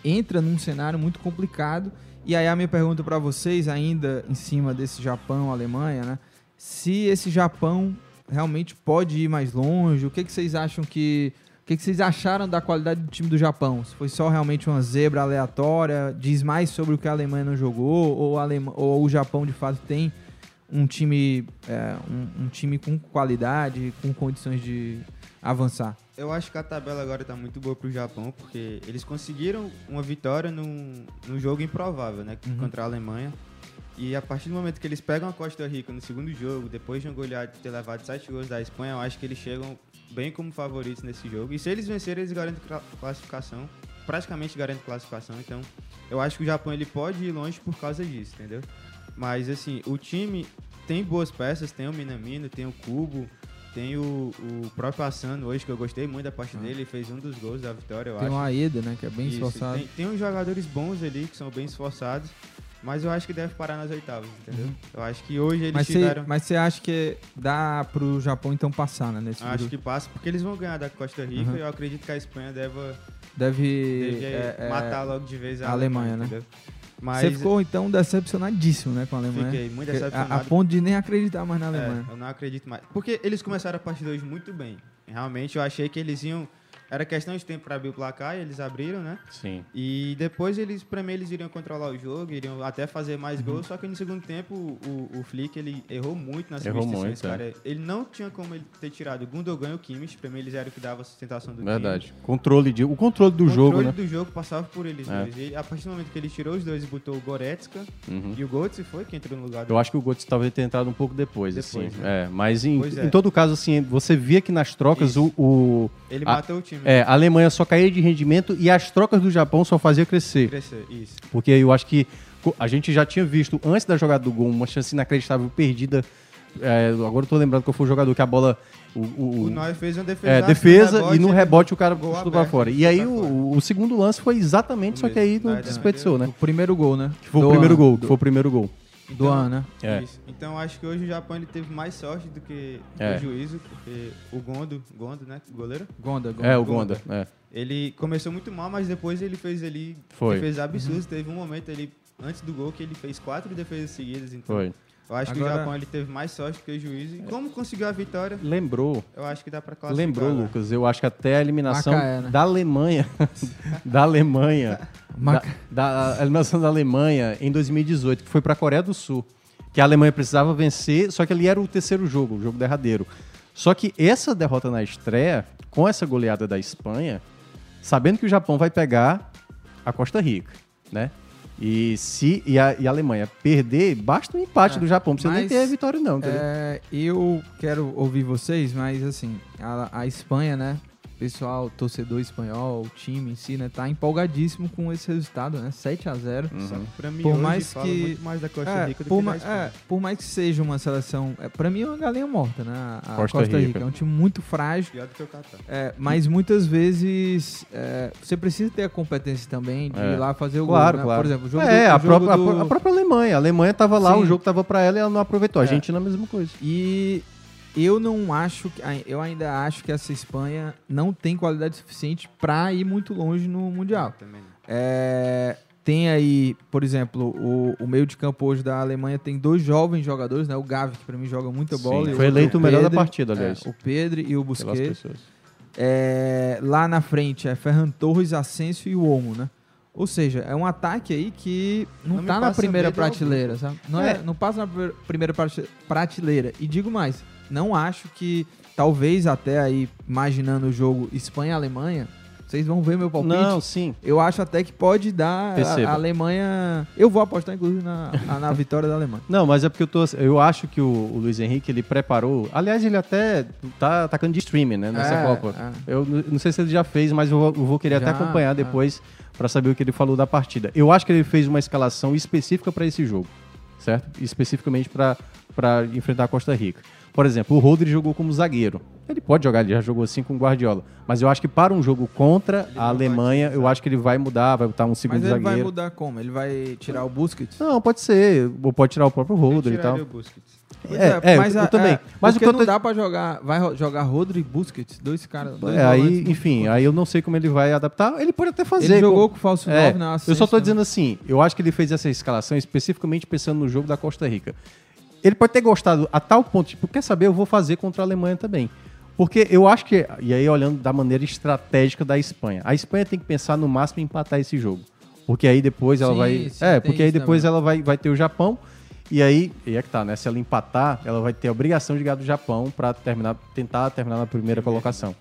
entra num cenário muito complicado. E aí a minha pergunta para vocês, ainda em cima desse Japão, Alemanha, né? Se esse Japão realmente pode ir mais longe, o que, que vocês acham que. O que, que vocês acharam da qualidade do time do Japão? Se foi só realmente uma zebra aleatória? Diz mais sobre o que a Alemanha não jogou? Ou, a Alema- ou o Japão de fato tem um time, é, um, um time com qualidade, com condições de avançar? Eu acho que a tabela agora tá muito boa pro Japão, porque eles conseguiram uma vitória num, num jogo improvável, né? Uhum. Contra a Alemanha. E a partir do momento que eles pegam a Costa Rica no segundo jogo, depois de uma goleada de ter levado sete gols da Espanha, eu acho que eles chegam bem como favoritos nesse jogo. E se eles vencerem, eles garantem cla- classificação. Praticamente garantem classificação. Então, eu acho que o Japão ele pode ir longe por causa disso, entendeu? Mas, assim, o time tem boas peças. Tem o Minamino, tem o Kubo, tem o, o próprio Asano hoje, que eu gostei muito da parte dele. Ele fez um dos gols da vitória, eu Tem acho. o Aeda, né, que é bem Isso, esforçado. Tem, tem uns jogadores bons ali, que são bem esforçados. Mas eu acho que deve parar nas oitavas, entendeu? Uhum. Eu acho que hoje eles Mas você tiveram... mas você acha que dá pro Japão então passar, né? Nesse Acho grupo? que passa, porque eles vão ganhar da Costa Rica Uhum. e eu acredito que a Espanha deva, Deve, deve é, é, matar logo de vez a, a Alemanha, né? entendeu? Mas Você ficou então decepcionadíssimo, né, com a Alemanha? Fiquei muito Porque a- decepcionado. A, ponto de nem acreditar mais na Alemanha. É, eu não acredito mais. Porque eles começaram a partida hoje muito bem. Realmente eu achei que eles iam. Era questão de tempo para abrir o placar e eles abriram, né? Sim. E depois eles, pra mim, eles iriam controlar o jogo, iriam até fazer mais Uhum. gols, só que no segundo tempo o, o Flick ele errou muito nas Errou substituições, muito, é. cara. Ele não tinha como ele ter tirado o Gundogan e o Kimmich, pra mim eles eram o que dava a sustentação do Verdade. time. Controle de, o controle do o jogo, controle né? do jogo passava por eles É. dois. E a partir do momento que ele tirou os dois e botou o Goretzka Uhum. e o Götze foi que entrou no lugar do Eu acho que o Götze talvez tenha entrado um pouco depois, Depois, assim. né? É, mas em, Pois é. em todo caso, assim, você via que nas trocas o, o- Ele a- matou o time. É, a Alemanha só caía de rendimento e as trocas do Japão só fazia crescer. Crescer, isso. Porque eu acho que a gente já tinha visto antes da jogada do gol uma chance inacreditável perdida. É, agora eu tô lembrando qual foi o jogador que a bola. O, o, O Neuer fez uma defesa, É, defesa no rebote, e no rebote o cara chutou pra fora. E chutou aí o, o segundo lance foi exatamente, só que aí não Neuer desperdiçou, né? O primeiro gol, né? Que foi o Do primeiro ano. gol, que foi o primeiro gol. Do ano, né? É. Isso. Então acho que hoje o Japão ele teve mais sorte do que É. o juízo, porque o Gondo, Gondo, né? Goleiro? Gonda, Gonda. É, o Gonda, é. Ele começou muito mal, mas depois ele fez ali Foi. defesas absurdas. Teve um momento ali antes do gol que ele fez quatro defesas seguidas. Então Foi. Eu acho que Agora- o Japão ele teve mais sorte do que o juízo. E como conseguiu a vitória, Lembrou. eu acho que dá pra classificar. Lembrou, né? Lucas, eu acho que até a eliminação Macaé, né? da Alemanha, da Alemanha, da, da a eliminação da Alemanha em 2018, que foi para a Coreia do Sul, que a Alemanha precisava vencer, só que ali era o terceiro jogo, o jogo derradeiro. Só que essa derrota na estreia, com essa goleada da Espanha, sabendo que o Japão vai pegar a Costa Rica, né? E se e a, e a Alemanha perder, basta um empate É, do Japão, precisa nem ter vitória não, entendeu? É, eu quero ouvir vocês, mas assim, a, a Espanha, né? Pessoal, torcedor espanhol, o time em si, né? Tá empolgadíssimo com esse resultado, né? 7 a 0 Só que pra mim por hoje mais fala que muito mais da Costa é, Rica do por que da ma- é, por mais que seja uma seleção, é, para mim é uma galinha morta, né? A Costa Costa, Rica. Rica. é um time muito frágil. Pior do que o Catar. É, mas muitas vezes é, você precisa ter a competência também de É. ir lá fazer o Claro, gol. né? claro. Por exemplo, o jogo é, do, o a, jogo própria, a do- a própria Alemanha. A Alemanha tava lá, Sim. o jogo tava pra ela e ela não aproveitou. A É. Argentina a mesma coisa. E eu não acho que. Eu ainda acho que essa Espanha não tem qualidade suficiente pra ir muito longe no Mundial. É, tem aí, por exemplo, o, o meio de campo hoje da Alemanha tem dois jovens jogadores, né? O Gavi, que pra mim joga muita Sim, bola. e foi eleito o Pedri. melhor da partida, aliás. É, o Pedro e o Busquets. É, lá na frente é Ferran Torres, Asensio e o Olmo, né? Ou seja, é um ataque aí que não, Não tá na primeira medo prateleira, sabe? Não, é. É. não passa na pr- primeira prate- prateleira. E digo mais, não acho que, talvez até aí, imaginando o jogo Espanha-Alemanha, vocês vão ver meu palpite. Não, sim. Eu acho até que pode dar a, a Alemanha... Eu vou apostar, inclusive, na, a- na vitória da Alemanha. Não, mas é porque eu tô. Eu acho que o, o Luiz Henrique ele preparou. Aliás, ele até tá atacando de streaming, né? Nessa É, Copa. é. Eu não sei se ele já fez, mas eu vou, eu vou querer Já, até acompanhar é. depois pra saber o que ele falou da partida. Eu acho que ele fez uma escalação específica pra esse jogo, certo? Especificamente para enfrentar a Costa Rica. Por exemplo, o Rodri jogou como zagueiro. Ele pode jogar, ele já jogou assim com o Guardiola. Mas eu acho que para um jogo contra a Alemanha, eu acho que ele vai mudar, vai botar um segundo Mas ele zagueiro. vai mudar como? Ele vai tirar o Busquets? Não, pode ser. Ou pode tirar o próprio Rodri e tal. o Busquets. Pois É, é, eu, a- também. é, mas o que eu não tô... dá pra jogar. Vai jogar Rodri e Busquets, dois caras. dois É, aí, enfim, aí eu não sei como ele vai adaptar. Ele pode até fazer. Ele jogou com com o falso É, 9 na Eu só tô também. dizendo assim, eu acho que ele fez essa escalação especificamente pensando no jogo da Costa Rica. Ele pode ter gostado a tal ponto, tipo, quer saber, eu vou fazer contra a Alemanha também. Porque eu acho que, e aí olhando da maneira estratégica da Espanha, a Espanha tem que pensar no máximo em empatar esse jogo. Porque aí depois ela Sim, vai. sim, é, porque aí depois também. ela vai, vai ter o Japão. E aí, e é que tá, né? Se ela empatar, ela vai ter a obrigação de ganhar do Japão pra terminar, tentar terminar na primeira colocação.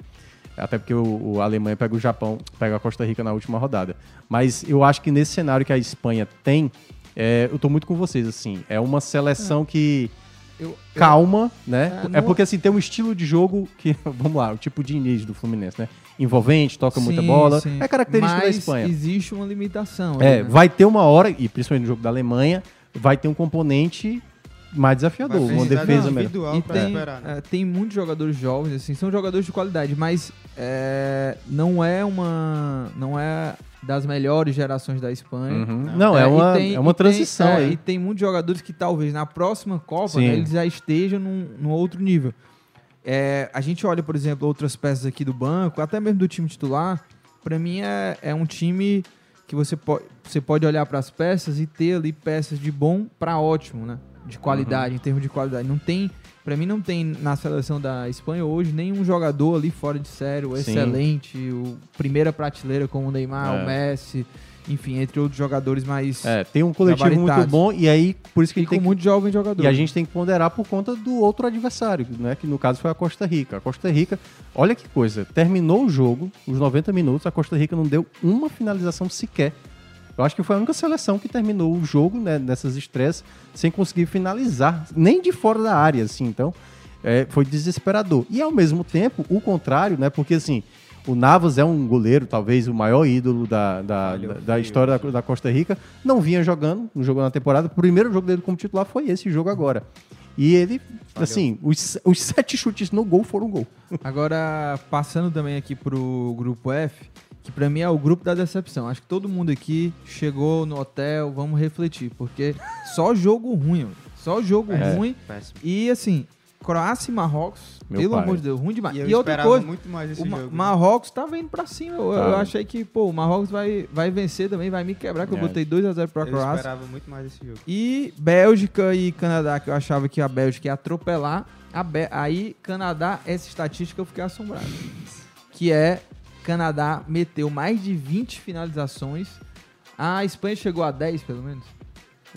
Até porque o, o a Alemanha pega o Japão, pega a Costa Rica na última rodada. Mas eu acho que nesse cenário que a Espanha tem, é, eu tô muito com vocês, assim. É uma seleção que. Eu- calma, né? É, É, não- porque assim, tem um estilo de jogo que, vamos lá, o tipo de início do Fluminense, né? Envolvente, toca muita Sim, bola. sim. É característica Mas da Espanha. existe uma limitação. É, né? vai ter uma hora, e principalmente no jogo da Alemanha, vai ter um componente mais desafiador, uma defesa de melhor. individual E pra tem, né? é, tem muitos jogadores jovens, assim, são jogadores de qualidade, mas é, não é uma. Não é das melhores gerações da Espanha. Uhum. Não, é, e uma, tem- é uma e tem- transição é, aí. E tem muitos jogadores que talvez na próxima Copa né, eles já estejam num, num outro nível. É, a gente olha, por exemplo, outras peças aqui do banco, até mesmo do time titular. Pra mim é, é um time que você, po você pode olhar para as peças e ter ali peças de bom para ótimo, né? De qualidade, em termos de qualidade. Não tem, para mim não tem na seleção da Espanha hoje nenhum jogador ali fora de série, o excelente, o primeira prateleira como o Neymar, É. o Messi, enfim, entre outros jogadores mais É, tem um coletivo muito bom e aí por isso que e ele tem com que muito jovem jogador. E a gente tem que ponderar por conta do outro adversário, né? Que no caso foi a Costa Rica. A Costa Rica, olha que coisa, terminou o jogo, os 90 minutos, a Costa Rica não deu uma finalização sequer. Eu acho que foi a única seleção que terminou o jogo, né, nessas estresses, sem conseguir finalizar, nem de fora da área, assim. Então, é, foi desesperador. E ao mesmo tempo, o contrário, né? Porque assim, o Navas é um goleiro, talvez o maior ídolo da, da, da, da história da, da Costa Rica, não vinha jogando, não jogou na temporada. O primeiro jogo dele como titular foi esse jogo agora. E ele, assim, os, os sete chutes no gol foram gol. Agora, passando também aqui pro grupo F, que pra mim é o grupo da decepção. Acho que todo mundo aqui chegou no hotel, vamos refletir, porque só jogo ruim, mano. só jogo É. ruim. Péssimo. E assim, Croácia e Marrocos, Meu pelo pai. amor de Deus, ruim demais. E eu E, outra esperava coisa, muito mais esse o Ma- jogo. Marrocos tá vindo pra cima. Eu, eu Tá. achei que, pô, o Marrocos vai, vai vencer também, vai me quebrar, que eu É. botei 2x0 pra Eu Croácia. esperava muito mais esse jogo. E Bélgica e Canadá, que eu achava que a Bélgica ia atropelar. Aí, Canadá, essa estatística eu fiquei assombrado. Que é, Canadá meteu mais de 20 finalizações. A Espanha chegou a 10, pelo menos.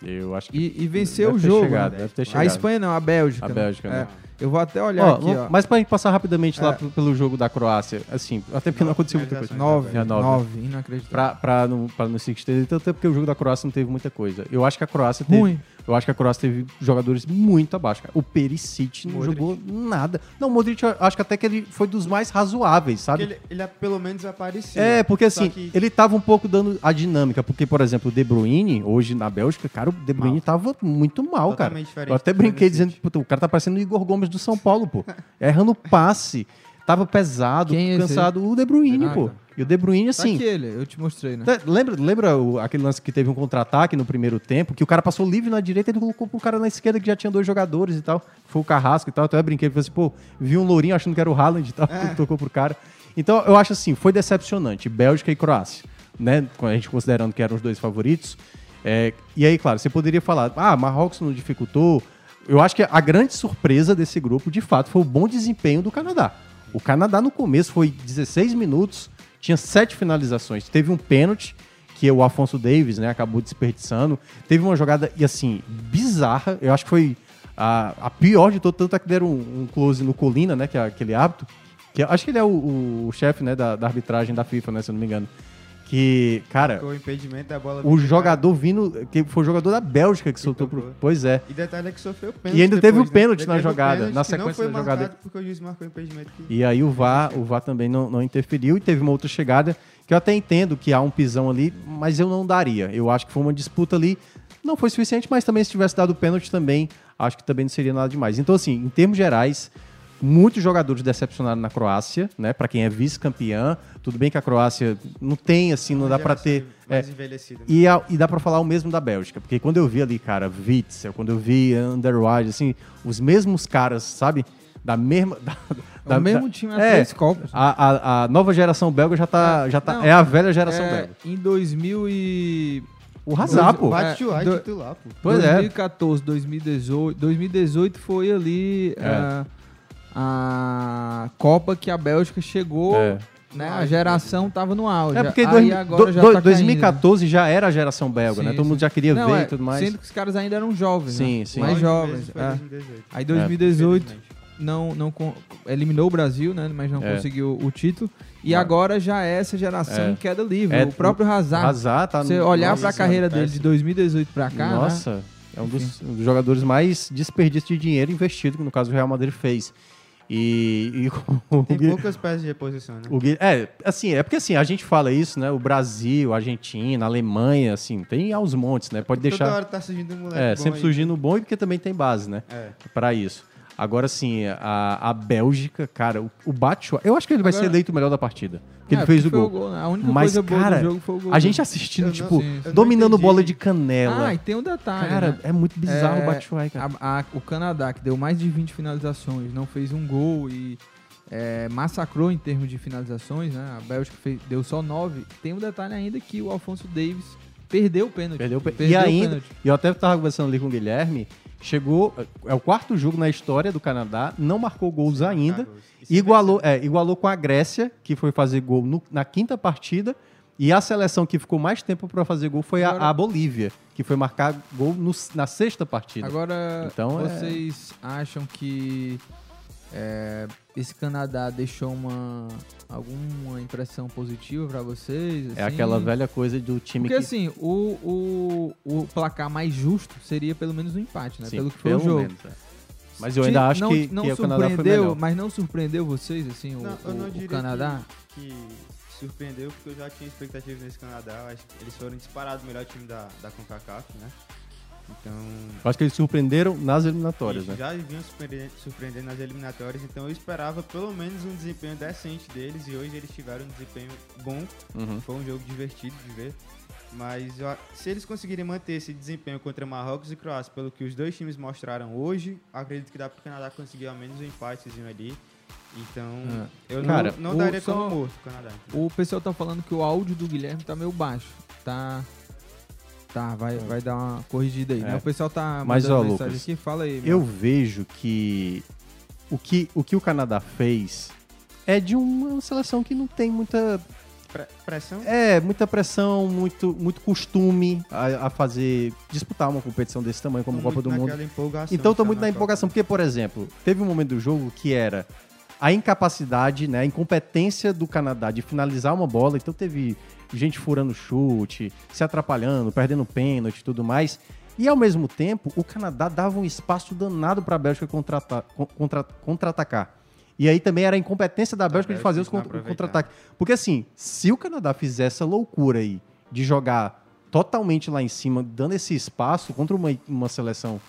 Eu acho que E, e venceu Deve o ter jogo. chegado, né? deve ter A. Espanha não, a Bélgica. A né? Bélgica, né? É. Eu vou até olhar Ó, aqui, ó. Mas pra gente passar rapidamente lá É. p- pelo jogo da Croácia, assim, até porque não aconteceu muita coisa. Nove, É, nove, inacreditável. Pra, pra, não, pra não se estender, tanto é porque o jogo da Croácia não teve muita coisa. Eu acho que a Croácia teve. Ruim. Eu acho que a Croácia teve jogadores muito abaixo. cara. O Perisic não Modric. jogou nada. Não, o Modric, eu acho que até que ele foi dos mais razoáveis, sabe? Porque ele, ele é pelo menos aparecia. É, porque Só assim, que- ele tava um pouco dando a dinâmica, porque, por exemplo, o De Bruyne, hoje na Bélgica, cara, o De Bruyne tava muito mal, cara. Totalmente diferente Eu até brinquei Perisic. dizendo, puta, o cara tá parecendo o Igor Gomes do São Paulo, pô. Errando passe, tava pesado, Quem é cansado. O De Bruyne, pô. E o De Bruyne, Tá assim... aqui ele, eu te mostrei, né? Tá, Lembra, lembra o- aquele lance que teve um contra-ataque no primeiro tempo, que o cara passou livre na direita e ele colocou pro cara na esquerda que já tinha dois jogadores e tal. Foi o Carrasco e tal. Até eu brinquei, falei assim, pô, vi um lourinho achando que era o Haaland e tal, tocou pro cara. Então, eu acho assim, foi decepcionante. Bélgica e Croácia, né? Com A gente considerando que eram os dois favoritos. É, e aí, claro, você poderia falar, ah, Marrocos não dificultou. Eu acho que a grande surpresa desse grupo, de fato, foi o bom desempenho do Canadá. O Canadá, no começo, foi 16 minutos, tinha sete finalizações. Teve um pênalti, que o Afonso Davis né, acabou desperdiçando. Teve uma jogada, e assim, bizarra. Eu acho que foi a, a pior de todo. Tanto é que deram um, um close no Colina, né, que é aquele hábito. Que acho que ele é o, o chefe né, da, da arbitragem da FIFA, né, se eu não me engano. Que, cara, o impedimento da bola. o jogador vindo, que foi o jogador da Bélgica que soltou pro. Pois é. E detalhe é que sofreu pênalti. E ainda teve o depois, né? pênalti Ele na teve jogada, pênalti na que não sequência da jogada. Porque o juiz marcou o impedimento. Que... E aí o VAR, o VAR também não, não interferiu e teve uma outra chegada que eu até entendo que há um pisão ali, mas eu não daria. Eu acho que foi uma disputa ali, não foi suficiente, mas também se tivesse dado o pênalti também, acho que também não seria nada demais. Então assim, em termos gerais, muitos jogadores decepcionaram na Croácia, né? Para quem é vice-campeã, tudo bem que a Croácia não tem assim, não dá para ter mais é, envelhecida, né? e, a- e dá pra falar o mesmo da Bélgica, porque quando eu vi ali, cara, Witzel, quando eu vi Underwide, assim, os mesmos caras, sabe? Da mesma. Da, da- É mesmo da- time há três Copas. A, a, a nova geração belga já tá. já tá Não, é a velha geração é, belga. Em 2000 e... O Hazard, pô. Bate É, do- titular, pô. Pois é. 2014, 2018. 2018 foi ali É. ah, a Copa que a Bélgica chegou, É. né? A geração tava no auge. É porque Aí dois- agora do- já tá 2014 já era a geração belga, Sim, né? Todo sim. mundo já queria Não, ver é, e tudo mais. Sendo que os caras ainda eram jovens, Sim, né? sim. Mais jovens. é. 2018. Aí 2018 Infelizmente. não, não eliminou o Brasil, né? Mas não É. conseguiu o título. E Ah. agora já é essa geração É. em queda livre. É, o próprio Hazard. Hazard tá Você no- olhar Nossa pra carreira Senhora, dele de péssimo. 2018 pra cá, né? Nossa, é um dos, um dos jogadores mais desperdício de dinheiro investido, que no caso o Real Madrid fez. E, e o Tem poucas peças de reposição, né? o é, assim, é porque assim, a gente fala isso, né? O Brasil, a Argentina, a Alemanha, assim, tem aos montes, né? Pode deixar. Toda hora tá surgindo um moleque É, sempre aí. surgindo bom e porque também tem base, né? É. Pra isso. Agora sim, a, a Bélgica, cara, o, o Batshuayi, eu acho que ele vai Agora- ser eleito o melhor da partida. Porque É, ele fez o gol. o gol, né? A única Mas, coisa boa do cara, jogo foi o gol A gente assistindo, Eu tipo, sim, eu não dominando bola de canela. Ah, e tem um detalhe. Cara, né? é muito bizarro É, o Batshuayi, cara. a- a- o Canadá, que deu mais de 20 finalizações, não fez um gol e é, massacrou em termos de finalizações, né? A Bélgica fez- deu só 9. Tem um detalhe ainda que o Alfonso Davis perdeu o pênalti. Perdeu, Perdeu e ainda, pênalti. e eu até tava conversando ali com o Guilherme, chegou, é o quarto jogo na história do Canadá, não marcou gols ainda, igualou, é, igualou com a Grécia, que foi fazer gol no- na quinta partida, e a seleção que ficou mais tempo para fazer gol foi a- Agora- a, Bolívia, que foi marcar gol no- na sexta partida. Agora, Então, é- vocês acham que é, esse Canadá deixou uma alguma impressão positiva pra vocês? é assim? aquela velha coisa do time Porque que... assim, o, o, o placar mais justo seria pelo menos um empate, né? Sim, pelo que foi o pelo jogo. menos, é. Mas eu ainda acho não, que, não que o Canadá foi surpreendeu, melhor. mas não surpreendeu vocês assim o, Não, eu não o- o diria Canadá? Que, que surpreendeu, porque eu já tinha expectativas nesse Canadá. Eu acho que eles foram disparados o melhor time da, da CONCACAF, né? Então. Acho que eles surpreenderam nas eliminatórias, né? Já vinham surpreendendo, nas eliminatórias, então eu esperava pelo menos um desempenho decente deles e hoje eles tiveram um desempenho bom. Uhum. Foi um jogo divertido de ver. Mas se eles conseguirem manter esse desempenho contra Marrocos e Croácia, pelo que os dois times mostraram hoje, acredito que dá para o Canadá conseguir ao menos um empatezinho ali. Então, É. eu Cara, não, não o- daria só- como morto o Canadá. O pessoal tá falando que o áudio do Guilherme tá meio baixo. Tá. Tá, vai, vai dar uma corrigida aí, É. né? O pessoal tá Mas, ó, mensagem Lucas, aqui, fala aí. Eu meu. vejo que o, que o que o Canadá fez é de uma seleção que não tem muita. Pre- pressão? É, muita pressão, muito, muito costume a, a fazer, disputar uma competição desse tamanho como a Tô Copa do Mundo. Então de tô tá muito na na Copa. empolgação, porque, por exemplo, teve um momento do jogo que era a incapacidade, né, a incompetência do Canadá de finalizar uma bola, então teve gente furando chute, se atrapalhando, perdendo pênalti e tudo mais. E ao mesmo tempo, o Canadá dava um espaço danado para a Bélgica contra-ata- con- contra- contra-atacar. e aí também era a incompetência da Bélgica de fazer os Bélgica não contra- aproveitar. contra-ataques. Porque assim, se o Canadá fizer essa loucura aí de jogar totalmente lá em cima, dando esse espaço contra uma, uma seleção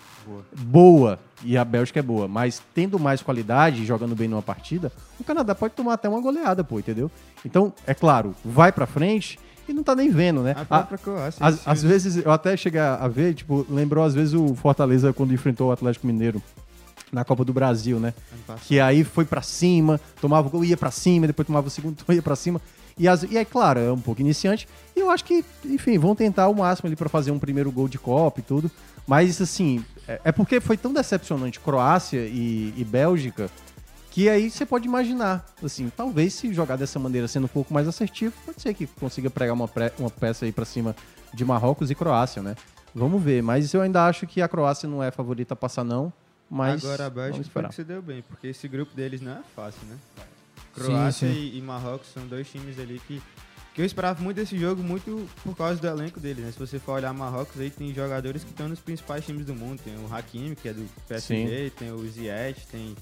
boa. e a Bélgica é boa, mas tendo mais qualidade, e jogando bem numa partida, o Canadá pode tomar até uma goleada, pô, entendeu? Então, é claro, vai pra frente e não tá nem vendo, né? A própria Croácia, Às, vezes, eu até cheguei a ver, tipo, lembrou às vezes o Fortaleza quando enfrentou o Atlético Mineiro na Copa do Brasil, né? Que aí foi pra cima, tomava o gol, ia pra cima, depois tomava o segundo, ia pra cima. E, as, e aí, claro, é um pouco iniciante. E eu acho que, enfim, vão tentar o máximo ali pra fazer um primeiro gol de Copa e tudo. Mas, assim, é, é porque foi tão decepcionante Croácia e, e Bélgica que aí você pode imaginar, assim, talvez se jogar dessa maneira sendo um pouco mais assertivo, pode ser que consiga pregar uma, pré- uma peça aí pra cima de Marrocos e Croácia, né? Vamos ver, mas eu ainda acho que a Croácia não é favorita a passar não, mas Agora a Bélgica foi que se deu bem, porque esse grupo deles não é fácil, né? Croácia sim. E, e Marrocos são dois times ali que, que eu esperava muito desse jogo, muito por causa do elenco deles, né? Se você for olhar Marrocos, aí tem jogadores que estão nos principais times do mundo. Tem o Hakimi, que é do PSG, tem o Ziyech, tem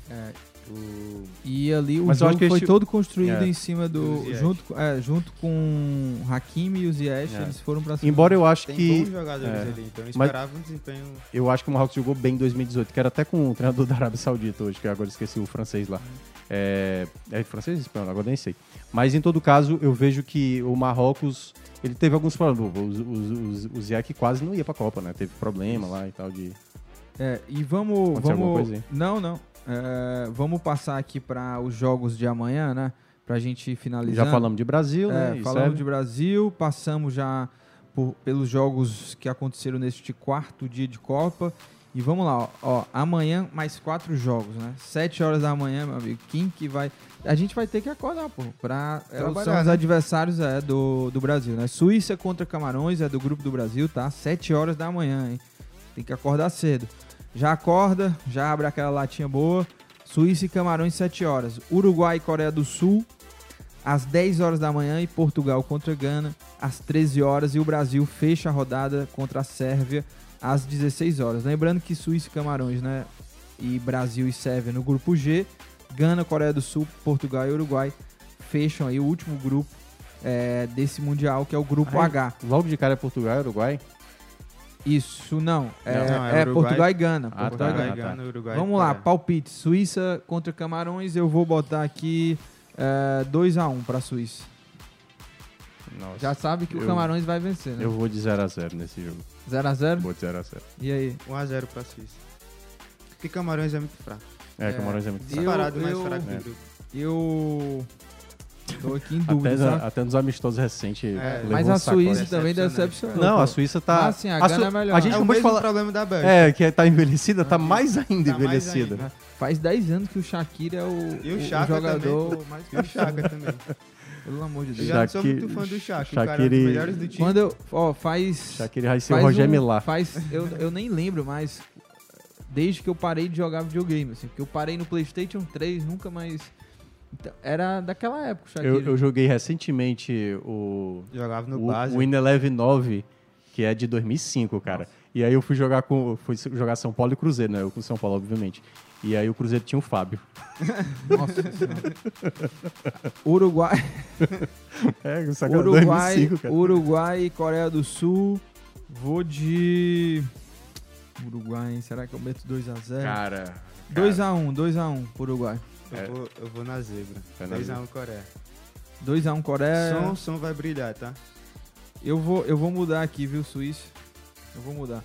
o... E ali o Mas jogo que foi esse- todo construído É. em cima do. Junto, com- é, junto com o Hakimi e o Ziyech, É. eles foram pra cima. Embora eu acho Tem que bons jogadores é, ali, então eu mas esperava um desempenho... eu acho que o Marrocos jogou bem em 2018, que era até com o treinador da Arábia Saudita hoje, que agora esqueci o francês lá. É, é francês ou espanhol? Agora nem sei. Mas em todo caso, eu vejo que o Marrocos ele teve alguns problemas. O, o, Ziyech quase não ia pra Copa, né? Teve problema lá e tal de. É, e vamos. Aconteceu vamos não, não. É, vamos passar aqui para os jogos de amanhã, né? Pra gente finalizar. Já falamos de Brasil, né? É, E falamos serve. de Brasil, passamos já por- pelos jogos que aconteceram neste quarto dia de Copa. E vamos lá, ó, ó, amanhã mais quatro jogos, né? Sete horas da manhã, meu amigo. Quem que vai. A gente vai ter que acordar, pô. Pra, é, são os né? adversários é, do, do Brasil, né? Suíça contra Camarões, é do grupo do Brasil, tá? Sete horas da manhã, hein? Tem que acordar cedo. Já acorda, já abre aquela latinha boa. Suíça e Camarões, 7 horas. Uruguai e Coreia do Sul, às 10 horas da manhã. E Portugal contra Gana, às 13 horas. E o Brasil fecha a rodada contra a Sérvia, às 16 horas. Lembrando que Suíça e Camarões, né? E Brasil e Sérvia no grupo G. Gana, Coreia do Sul, Portugal e Uruguai fecham aí o último grupo é, desse Mundial, que é o grupo Ai, H. Logo de cara é Portugal e Uruguai. Isso, não. É, Não, é é. Portugal e Gana. Ah, Portugal tá, e Gana. tá. Gana, Uruguai Vamos lá, Coreia. palpite. Suíça contra Camarões. Eu vou botar aqui é, 2x1 pra Suíça. Nossa. Já sabe que o Eu- Camarões vai vencer, né? Eu vou de 0x0 nesse jogo. 0x0? Vou de 0x0. E aí? 1x0 pra Suíça. Porque Camarões é muito fraco. É, Camarões é muito fraco. Disparado mais eu- fraco É. do grupo. Eu tô aqui em Até, dúvida, sabe? até nos amistosos recentes. É, levou Mas um a. Suíça também Decepcionante. decepcionou. Não, a Suíça tá. Ah, sim, a Gana Su- é melhor. A gente É o acabou de mesmo falar. problema da Bélgica. É, que tá envelhecida, tá mais ainda Tá mais envelhecida. ainda. Faz 10 anos que o Shakira é o, E o o jogador também. mais E o Chaka também. Pelo amor de Eu Deus. já não sou Shaqiri- muito fã do Chaka. O cara é um dos Shaqiri- melhores do time. Quando eu. Ó, faz. Shaqiri vai ser o faz Roger um- Milá. Faz, eu, eu nem lembro mais. Desde que eu parei de jogar videogame, assim. Porque eu parei no PlayStation 3, nunca mais. Então, era daquela época. Eu, eu joguei recentemente o. Jogava no o, base. o In Eleven 9, que é de 2005, cara. E aí eu fui jogar com. Fui jogar São Paulo e Cruzeiro, né? Eu com São Paulo, obviamente. E aí o Cruzeiro tinha o Fábio. Nossa Senhora. Uruguai. É, sacanagem, Uruguai, 2005, cara. Uruguai Coreia do Sul. Vou de. Uruguai, hein? será que eu meto 2x0? Cara. 2x1, 2x1 pro Uruguai. Eu, vou, eu vou na zebra. Vai na 2x1 Coreia. 2x1 Coreia. Som, som vai brilhar, tá? Eu vou, eu vou mudar aqui, viu, Suíça? Eu vou mudar.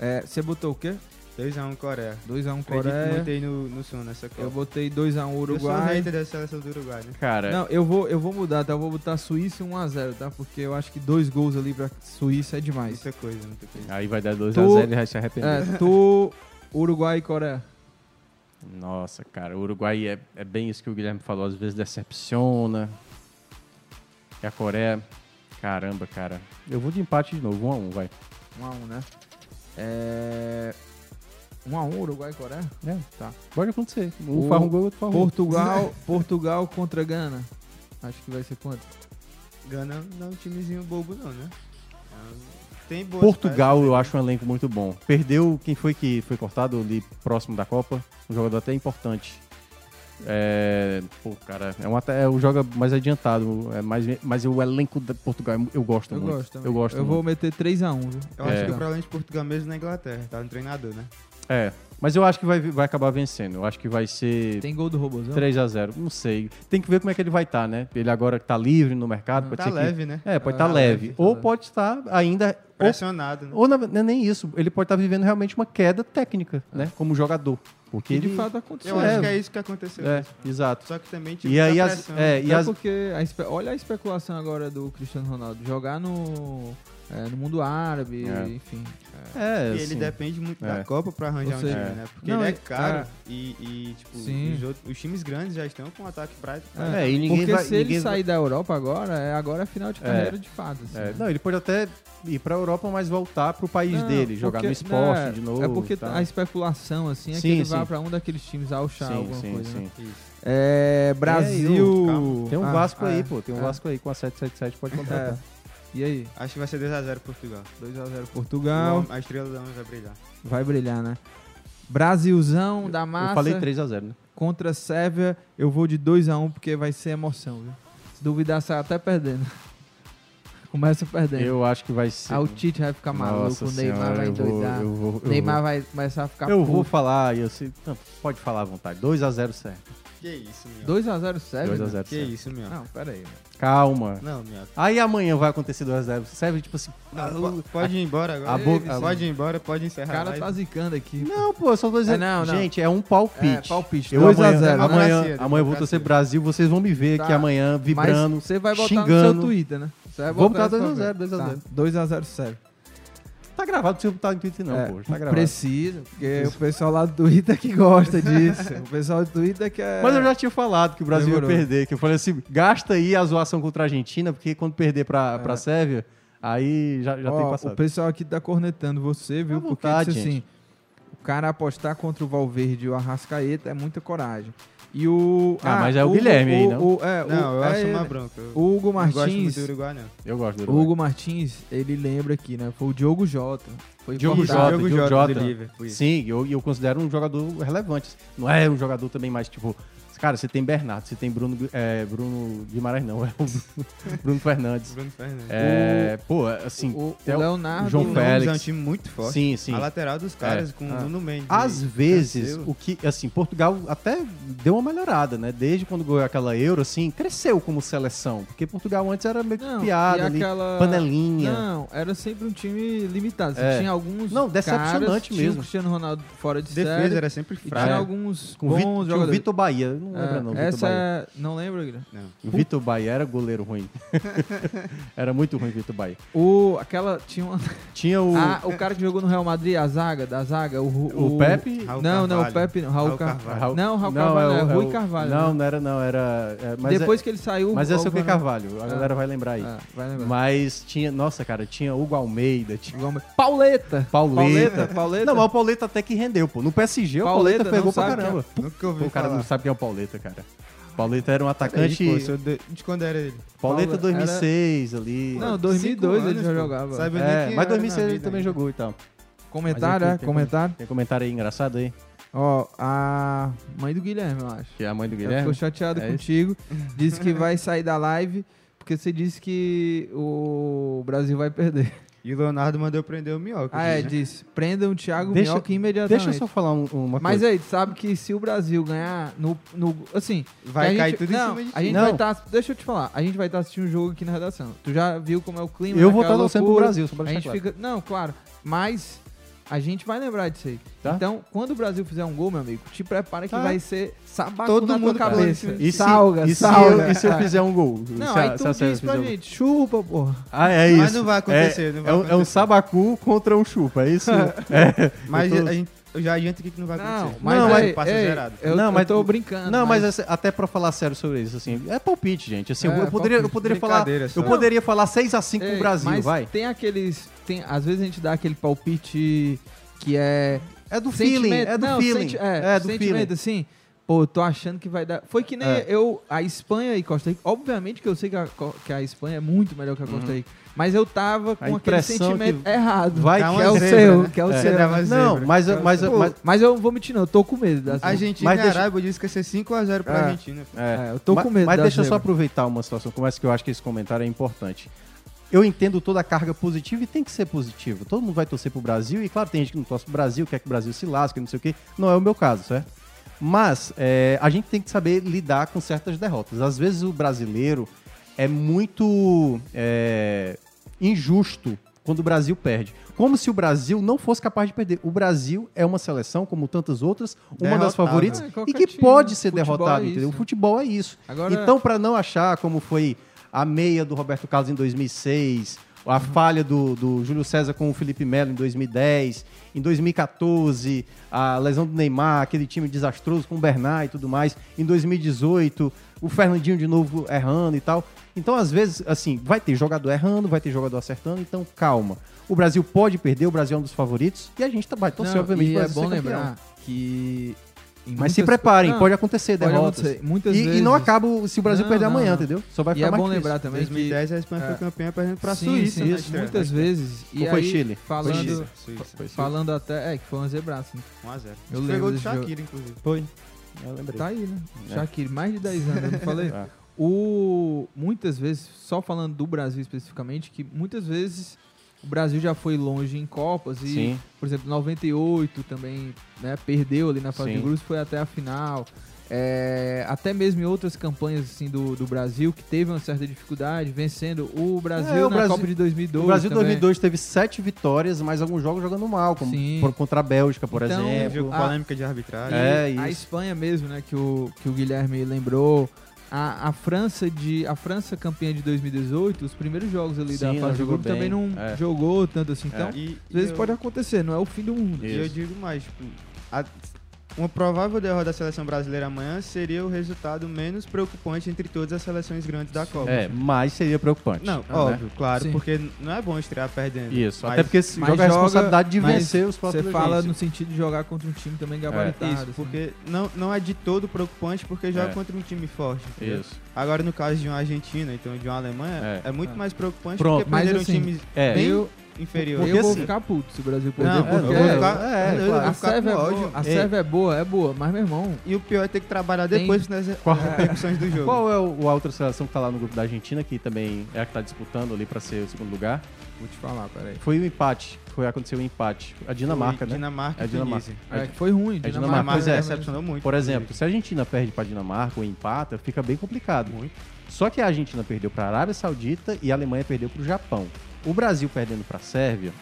É, você botou o quê? 2x1 Coreia. 2x1 Acredito Coreia. muito aí no, no som nessa Copa. Eu botei 2x1 Eu sou Uruguai. hater da seleção do Uruguai, né? Cara, Não, eu vou, eu vou mudar, tá? Eu vou botar Suíça e 1x0, tá? Porque eu acho que dois gols ali pra Suíça é demais. Muita coisa, muita coisa. aí vai dar 2x0 Tu- e vai se arrepender. É, tu, Uruguai e Coreia. Nossa, cara, o Uruguai é, é bem isso que o Guilherme falou, às vezes decepciona. E a Coreia, caramba, cara. Eu vou de empate de novo, 1 a 1 vai. 1 a 1 né? É... 1 a 1 Uruguai e Coreia? É. Tá. Pode acontecer. Um O faz um gol, outro faz um gol. Portugal, Portugal contra Gana. Acho que vai ser quanto? Gana não é um timezinho bobo, não, né? É um- Portugal, peças, eu acho um elenco muito bom. Perdeu quem foi que foi cortado ali próximo da Copa? Um jogador até importante. É, pô, cara, é um, até, é um joga mais adiantado, é mais, mas o elenco de Portugal eu gosto Eu muito. gosto também. Eu gosto Eu muito. vou meter 3x1, viu? Eu acho É. que o problema de Portugal mesmo na Inglaterra, tá no treinador, né? É, mas eu acho que vai, vai acabar vencendo. Eu acho que vai ser Tem gol do Robozão? 3x0. Não sei. Tem que ver como é que ele vai estar, né? Ele agora que tá livre no mercado. pode Tá ser que- leve, né? É, pode Tá estar leve. leve, tá Ou leve. pode estar ainda. Pressionado, né? Ou, ou na- não é nem isso. Ele pode estar vivendo realmente uma queda técnica, né? Como jogador. Porque Que de ele- fato aconteceu. Eu acho que é isso que aconteceu. É, mesmo. exato. Só que também tipo, E aí tá as- pressão. é, e É as- porque a espe- olha a especulação agora do Cristiano Ronaldo. Jogar no, é, no mundo árabe, É. enfim. É, E ele assim, depende muito é. da Copa pra arranjar Ou um seja, time, né? Porque não, ele é é- caro é. e, e, tipo, os, outros- os times grandes já estão com um ataque pra... É, É, e ninguém porque vai- se ele ninguém vai- sair da Europa agora, é agora é final de É. carreira de fato. assim, É, né? não, ele pode até ir pra Europa, mas voltar pro país Não, dele, jogar porque- no esporte não, de novo. É porque tá? a especulação, assim, é Sim, que ele sim. vá pra um daqueles times ao chá, Sim, alguma sim, coisa. sim. né? Isso. É, Brasil. Tem um Ah, Vasco aí, é, pô. Tem um é. Vasco aí com a 777, pode contratar. E aí? Acho que vai ser 2x0 Portugal. 2x0 Portugal. A estrela da vai brilhar. Vai brilhar, né? Brasilzão da massa. Eu falei 3x0, né? Contra a Sérvia, eu vou de 2x1 porque vai ser emoção, viu? Se duvidar, sai até perdendo. Começa perdendo. Eu acho que vai ser. Aí o Tite vai ficar maluco, Nossa o Neymar senhora, vai eu vou- endoidar. eu vou- eu O Neymar vou. vai começar a ficar Eu vou puto. falar, e eu sei. Não, pode falar à vontade. 2x0 certo. Que isso, meu. 2x0 Sérvia? 2 a 0 Que isso, meu. Não, pera aí. Calma. Não, meu. Aí amanhã vai acontecer 2x0. Serve tipo assim. Não, po- pode ir embora agora. a boca- pode ir embora, pode O encerrar. cara a live. tá zicando aqui. Não, pô, eu só tô dizendo. É, não, não. Gente, é um palpite. É, palpite. Eu 2 a amanhã, 0, amanhã, democracia, amanhã eu vou democracia. torcer Brasil, vocês vão me ver Tá. aqui amanhã vibrando, Mas você vai botar xingando. no seu Twitter, né? Você vai Vou botar botar na sua 2x0, vez. 2x0. Tá, 2x0 Sérvia. Tá gravado, não precisa botar no Twitter não, É, pô. Tá gravado. Precisa, porque o pessoal lá do Twitter que gosta disso. O pessoal do Twitter que é. Mas eu já tinha falado que o Brasil Demorou. ia perder, que eu falei assim, gasta aí a zoação contra a Argentina, porque quando perder pra, pra Sérvia, aí já, já Ó, tem O passado. pessoal aqui tá cornetando você, viu? À Porque vontade, disse assim: gente. o cara apostar contra o Valverde e o Arrascaeta é muita coragem. E o. Ah, mas é o Guilherme aí, não? O, é, Não, o, eu é acho ele. uma bronca. Eu O Hugo não gosto muito Martins. do Uruguai, não. Eu gosto do O Uruguai. Hugo Martins, ele lembra aqui, né? Foi o Diogo Jota. Foi Diogo. Jota, Diogo Diogo Jota Jota. Sim, eu, eu considero um jogador relevante. Não é um jogador também mais, tipo... Cara, você tem Bernardo, você tem Bruno, é, Bruno Guimarães, não, é o Bruno Fernandes. Bruno Fernandes. É, pô, assim... O, o Leonardo. João O Félix. Nunes é um time muito forte. Sim, sim. A lateral dos caras É. com Ah. o Nuno Mendes. Às e vezes, Cancelo. o que, assim, Portugal até deu uma melhorada, né? Desde quando ganhou aquela Euro, assim, cresceu como seleção. Porque Portugal antes era meio que Não, piada e ali, aquela- panelinha. Não, era sempre um time limitado. Você É. tinha alguns. Não, decepcionante caras, Tinha mesmo. o Cristiano Ronaldo fora de Defesa série. era sempre fraca. tinha alguns Com o bons tinha o jogadores. Vitor Bahia, não É, lembra não, Vitor essa Bahia. é... Não lembra, Guilherme? Não. O Vitor Bahia era goleiro ruim. era muito ruim o Vitor Bahia. O... Aquela... Tinha uma... Tinha o... Ah, o cara que jogou no Real Madrid, a zaga, da zaga, o... O Pepe? Raul Não, não, o Carvalho. Pepe não. Raul, Raul Carvalho. Carvalho. Não, Raul Carvalho é, o- Rui o- Carvalho. Não, né? não era não, era... é, mas Depois é, que ele saiu... Mas esse é o que Alvarado- Carvalho, a galera vai lembrar aí. Ah, vai lembrar. Mas tinha... Nossa, cara, tinha Hugo Almeida, tinha Pauleta! Pauleta. Pauleta, Pauleta. Não, mas o Pauleta até que rendeu, pô. No PSG, o Pauleta, Pauleta pegou não pra é- caramba. Nunca ouvi o cara não sabe quem é o Pauleta, cara. Pauleta era um atacante... pô, sou de... de quando era ele? Pauleta Paula- 2006 ali. Não, Cinco 2002 ele anos, já pô. jogava. Sabe É, mas era 2006 na ele também ainda. jogou e tal. Comentário, é? tem Comentário. Tem comentário aí engraçado aí? Ó, a mãe do Guilherme, eu acho. Que é a mãe do Ela Guilherme. ficou chateada É isso? contigo. Disse que vai sair da live porque você disse que o Brasil vai perder. E o Leonardo mandou prender o Minhoca. Ah, é, né? disse. Prendam o Thiago Deixa- Minhoca imediatamente. Deixa eu só falar um- uma Mas coisa. aí, sabe que se o Brasil ganhar no. no assim. Vai cair gente- tudo em não, cima de A gente Não. vai estar. deixa eu te falar. A gente vai estar assistindo um jogo aqui na redação. Tu já viu como é o clima? Eu vou naquela estar torcendo pro. Brasil, só pra A gente claro. fica. Não, claro. Mas. A gente vai lembrar disso aí. Tá. Então, quando o Brasil fizer um gol, meu amigo, te prepara que Tá. vai ser sabaco Todo na tua mundo em cabeça. E se, salga, e se salga. eu, e se eu fizer um gol? Não, se aí se a tu Sérvia diz pra um- gente, chupa, porra. Ah, é isso. Mas não vai acontecer, É, não vai é, um- é um acontecer. sabacu contra um chupa, é isso? é. Mas tô- a gente eu já adianto aqui que não vai Não, acontecer. mas Não, mas passa ei, zerado. Eu, Não, eu mas- tô brincando. Não, mas, essa- até pra falar sério sobre isso, assim, é palpite, gente. Assim, eu- É, eu poderia, eu palpite. poderia falar, eu poderia falar 6 a 5 pro Ei, Brasil, mas vai. tem aqueles... Tem, às vezes a gente dá aquele palpite que é... É do feeling, é do não, feeling. senti- é, É do sentimento, feeling. assim... Pô, eu tô achando que vai dar... Foi que nem É. eu... A Espanha e Costa Rica... Obviamente que eu sei que a, que a Espanha é muito melhor que a Costa Rica. Mas eu tava com aquele impressão sentimento que errado. vai que que é é o zebra, seu, né? que é o É. seu. Não, zebra. mas, mas, Pô, mas, mas eu não vou mentir, não. Eu tô com medo. Das Argentina Mas e deixa- Arábia disse que ia ser 5x0 pra É. Argentina. É, É, eu tô Ma- com medo Mas da deixa eu só aproveitar uma situação como essa que eu acho que esse comentário é importante. Eu entendo toda a carga positiva e tem que ser positiva. Todo mundo vai torcer pro Brasil e, claro, tem gente que não torce pro Brasil, quer que o Brasil se lasque, não sei o quê. Não é o meu caso, certo? Mas é, a gente tem que saber lidar com certas derrotas. Às vezes o brasileiro é muito é, injusto quando o Brasil perde. Como se o Brasil não fosse capaz de perder. O Brasil é uma seleção, como tantas outras, uma das Derrotável. favoritas É, e que time, pode ser Futebol derrotado, é? O futebol é isso. Agora- Então, para não achar como foi a meia do Roberto Carlos em 2006, a falha do, do Júlio César com o Felipe Melo em 2010, em 2014, a lesão do Neymar, aquele time desastroso com o Bernard e tudo mais, em 2018, o Fernandinho de novo errando e tal. Então, às vezes, assim, vai ter jogador errando, vai ter jogador acertando, então calma. O Brasil pode perder, o Brasil é um dos favoritos e a gente tá- vai torcer, Não, obviamente, e é bom lembrar que... Mas se preparem, Não, pode acontecer pode derrotas. acontecer. Muitas e, vezes... e não acaba se o Brasil Não, perder não, amanhã, não. entendeu? Só vai E ficar é mais bom difícil. lembrar Em também que... 2010 a Espanha É. foi campeã perdendo pra Sim, Suíça. sim, na isso, estreia. muitas vezes. E Ou foi aí, Chile? Falando, Foi Chile. Suíça. Foi falando até... É, que foi um zebraço, né? 1x0. Eu Eu lembro Pegou do. Shakira, inclusive. Foi. Eu lembrei. Tá aí, né? É. Shaqiri, mais de 10 anos, eu não falei? É. O, muitas vezes, só falando do Brasil especificamente, que muitas vezes o Brasil já foi longe em Copas e, Sim. por exemplo, 98 também, né, perdeu ali na fase Sim. de grupos, foi até a final. É, até mesmo em outras campanhas assim do, do Brasil que teve uma certa dificuldade, vencendo o Brasil É, o na Brasil- Copa de 2002. O Brasil em também. 2002 teve sete vitórias, mas alguns jogos jogando mal, como Sim. por- contra a Bélgica, por Então, exemplo. A- polêmica de arbitragem. É, a. Espanha mesmo, né, que o, que o Guilherme lembrou. A, a França de a França campeã de 2018, os primeiros jogos ali Sim, da fase de jogou grupo também não é. jogou tanto assim. Então, E, às vezes eu- pode acontecer, não é o fim do mundo. E eu digo mais, tipo, a- uma provável derrota da seleção brasileira amanhã seria o resultado menos preocupante entre todas as seleções grandes da Copa. É, mas seria preocupante. Não, né? óbvio, claro, Sim. porque não é bom estrear perdendo. Isso, Mas- até porque se joga a responsabilidade de vencer os Você próprios fala jogos. no sentido de jogar contra um time também gabaritado. Isso, assim. porque não, não é de todo preocupante porque joga É. contra um time forte. entendeu? Isso. Agora, no caso de uma Argentina, então de uma Alemanha, É. é, muito É. mais preocupante Pronto. porque Mas, perderam assim, um time É. bem eu, inferior. porque eu vou assim- ficar puto se o Brasil perder, Não, porque eu vou ficar, é, eu claro. vou a ficar Sérvia, é boa, a Ei. Sérvia é boa, é boa, mas meu irmão, E o pior é ter que trabalhar Tem- depois nas Qual- repercussões do jogo. Qual é o, a outra seleção que tá lá no grupo da Argentina, que também é a que tá disputando ali pra ser o segundo lugar? vou te falar, peraí. Foi o empate. Foi, aconteceu o empate. A Dinamarca, Foi né? Dinamarca É a Dinamarca. É, que foi ruim, É Dinamarca, Dinamarca, pois é. decepcionou muito. Por exemplo, se a Argentina perde pra Dinamarca ou empata, fica bem complicado. Muito. Só que a Argentina perdeu pra Arábia Saudita e a Alemanha perdeu pro Japão. O Brasil perdendo Sérvia.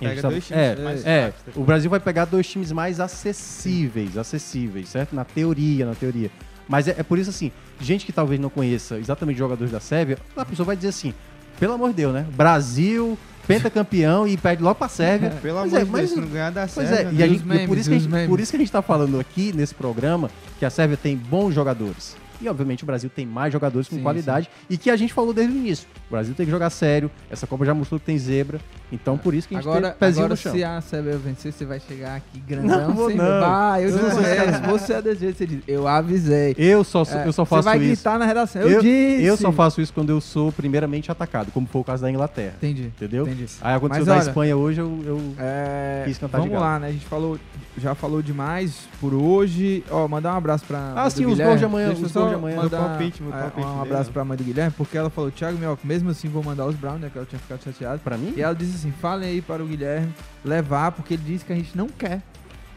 a gente Pega sabe- dois times é, mais é, fracos o Brasil vai pegar dois times mais acessíveis, acessíveis, certo? Na teoria, na teoria. Mas é, é por isso assim, gente que talvez não conheça exatamente jogadores da Sérvia, a pessoa vai dizer assim, pelo amor de Deus, né? Brasil, pentacampeão e perde logo pra Sérvia. Pelo Pois amor é, de mas- Deus, não ganhar da Pois Sérvia, é, e, a Dos gente, e memes, por, isso que a dos gente, por isso que a gente tá falando aqui nesse programa que a Sérvia tem bons jogadores. E obviamente o Brasil tem mais jogadores com Sim, qualidade e que a gente falou desde o início. O Brasil tem que jogar sério, essa Copa já mostrou que tem zebra, então por isso que a gente Agora, tem pezinho agora no chão. se a Sérvia vencer, você vai chegar aqui grandão Não vou sem não. Ah, eu Não. conheço. Você é desse jeito, você diz, eu avisei. Eu só, É, eu só faço Você vai isso. gritar na redação, eu, eu, disse. eu só faço isso quando eu sou primeiramente atacado, como foi o caso da Inglaterra. Entendi. Entendeu? Entendi. Aí aconteceu Mas da olha, Espanha hoje, eu, eu É, quis cantar de vamos galo. lá, né? A gente falou, já falou demais por hoje. Ó, mandar um abraço pra. do sim, os gols de amanhã, Deixa os só de amanhã. Mandar, Meu palpite, meu é, palpite um dele, abraço né? pra mãe do Guilherme, porque ela falou: Thiago Mioca, mesmo assim vou mandar os Brown, né? Que ela tinha ficado chateada. Pra mim? E ela disse assim: falem aí para o Guilherme levar, porque ele disse que a gente não quer.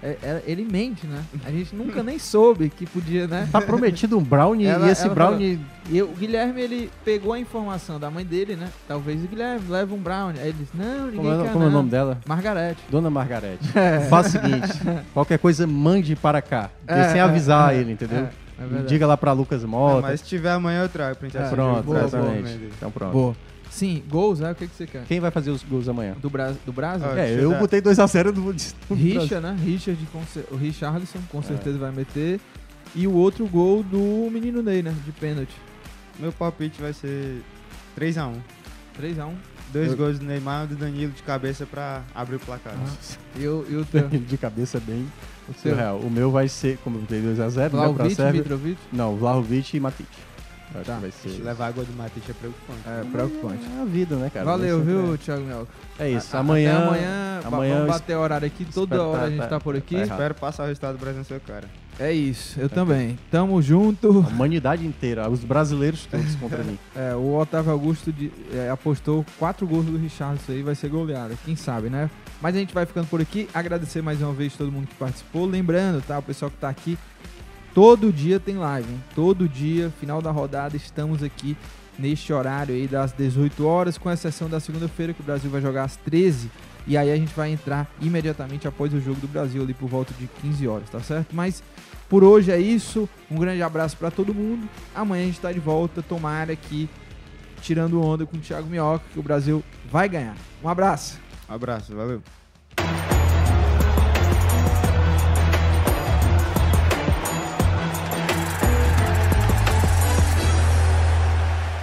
É, é, ele mente, né? A gente nunca nem soube que podia, né? Tá prometido um brownie Ela- e esse brownie E o Guilherme, ele pegou a informação da mãe dele, né? Talvez o Guilherme leve um brownie. Aí ele disse, não, ninguém Como é, quer como é o nome dela? Margarete. Dona Margarete. É. Faça o seguinte: qualquer coisa, mande para cá. É, sem avisar é, ele, entendeu? É, é. Diga lá pra Lucas Mota. Mas se tiver amanhã eu trago pra gente É, assistir. Pronto, o Brasil exatamente. Mendes. Então pronto. Boa. Sim, gols, né? O que, que você quer? Quem vai fazer os gols amanhã? Do, Bra do Brasil? Ah, É, eu dar. botei 2x0 do, do Richard, né? Richard, com o Richarlison É. com certeza vai meter. E o outro gol do menino Ney, né? De pênalti. Meu palpite vai ser 3x1. 3x1. Dois Eu- gols do Neymar e do Danilo de cabeça pra abrir o placar. E o, e o teu? de cabeça bem seu? surreal. O meu vai ser, como eu botei 2x0, né, pra Vlahovic, Sérvia. Mitrovic? Não, Vlahovic e Matic. Acho Tá. que vai ser... Se levar água do Matite é preocupante. É, preocupante. É a vida, né, cara? Valeu, ser- viu, Thiago Melco? É isso. A- amanhã... Amanhã, amanhã vamos bater horário aqui. Toda espero hora tá- a gente tá- tá por aqui. tá. Espero passar o resultado do Brasil na sua cara. É isso, eu também. Tamo junto. A humanidade inteira, os brasileiros todos contra mim. É, o Otávio Augusto de- é, apostou quatro gols do Richardson aí, vai ser goleada, quem sabe, né? Mas a gente vai ficando por aqui. Agradecer mais uma vez todo mundo que participou. Lembrando, tá? O pessoal que tá aqui, todo dia tem live, hein? Todo dia, final da rodada, estamos aqui neste horário aí das 18 horas, com exceção da segunda-feira, que o Brasil vai jogar às 13 e aí a gente vai entrar imediatamente após o jogo do Brasil, ali por volta de 15 horas, tá certo? Mas por hoje é isso. Um grande abraço pra todo mundo. Amanhã a gente tá de volta. Tomara que tirando onda com o Thiago Minhoca, que o Brasil vai ganhar. Um abraço. Um abraço, valeu.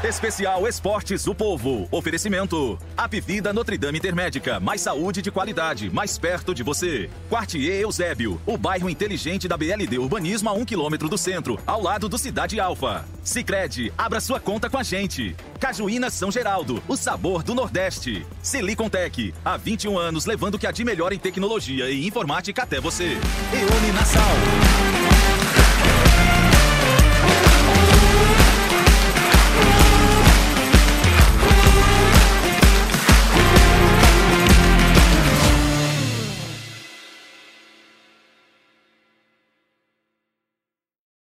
Especial Esportes o Povo. Oferecimento. Apivida Notre Dame Intermédica. Mais saúde de qualidade, mais perto de você. Quartier Eusébio. O bairro inteligente da BLD Urbanismo a um quilômetro do centro, ao lado do Cidade Alfa. Sicredi, abra sua conta com a gente. Cajuína São Geraldo, o sabor do Nordeste. Silicon Tech, há 21 anos levando o que há de melhor em tecnologia e informática até você. E Uninasal.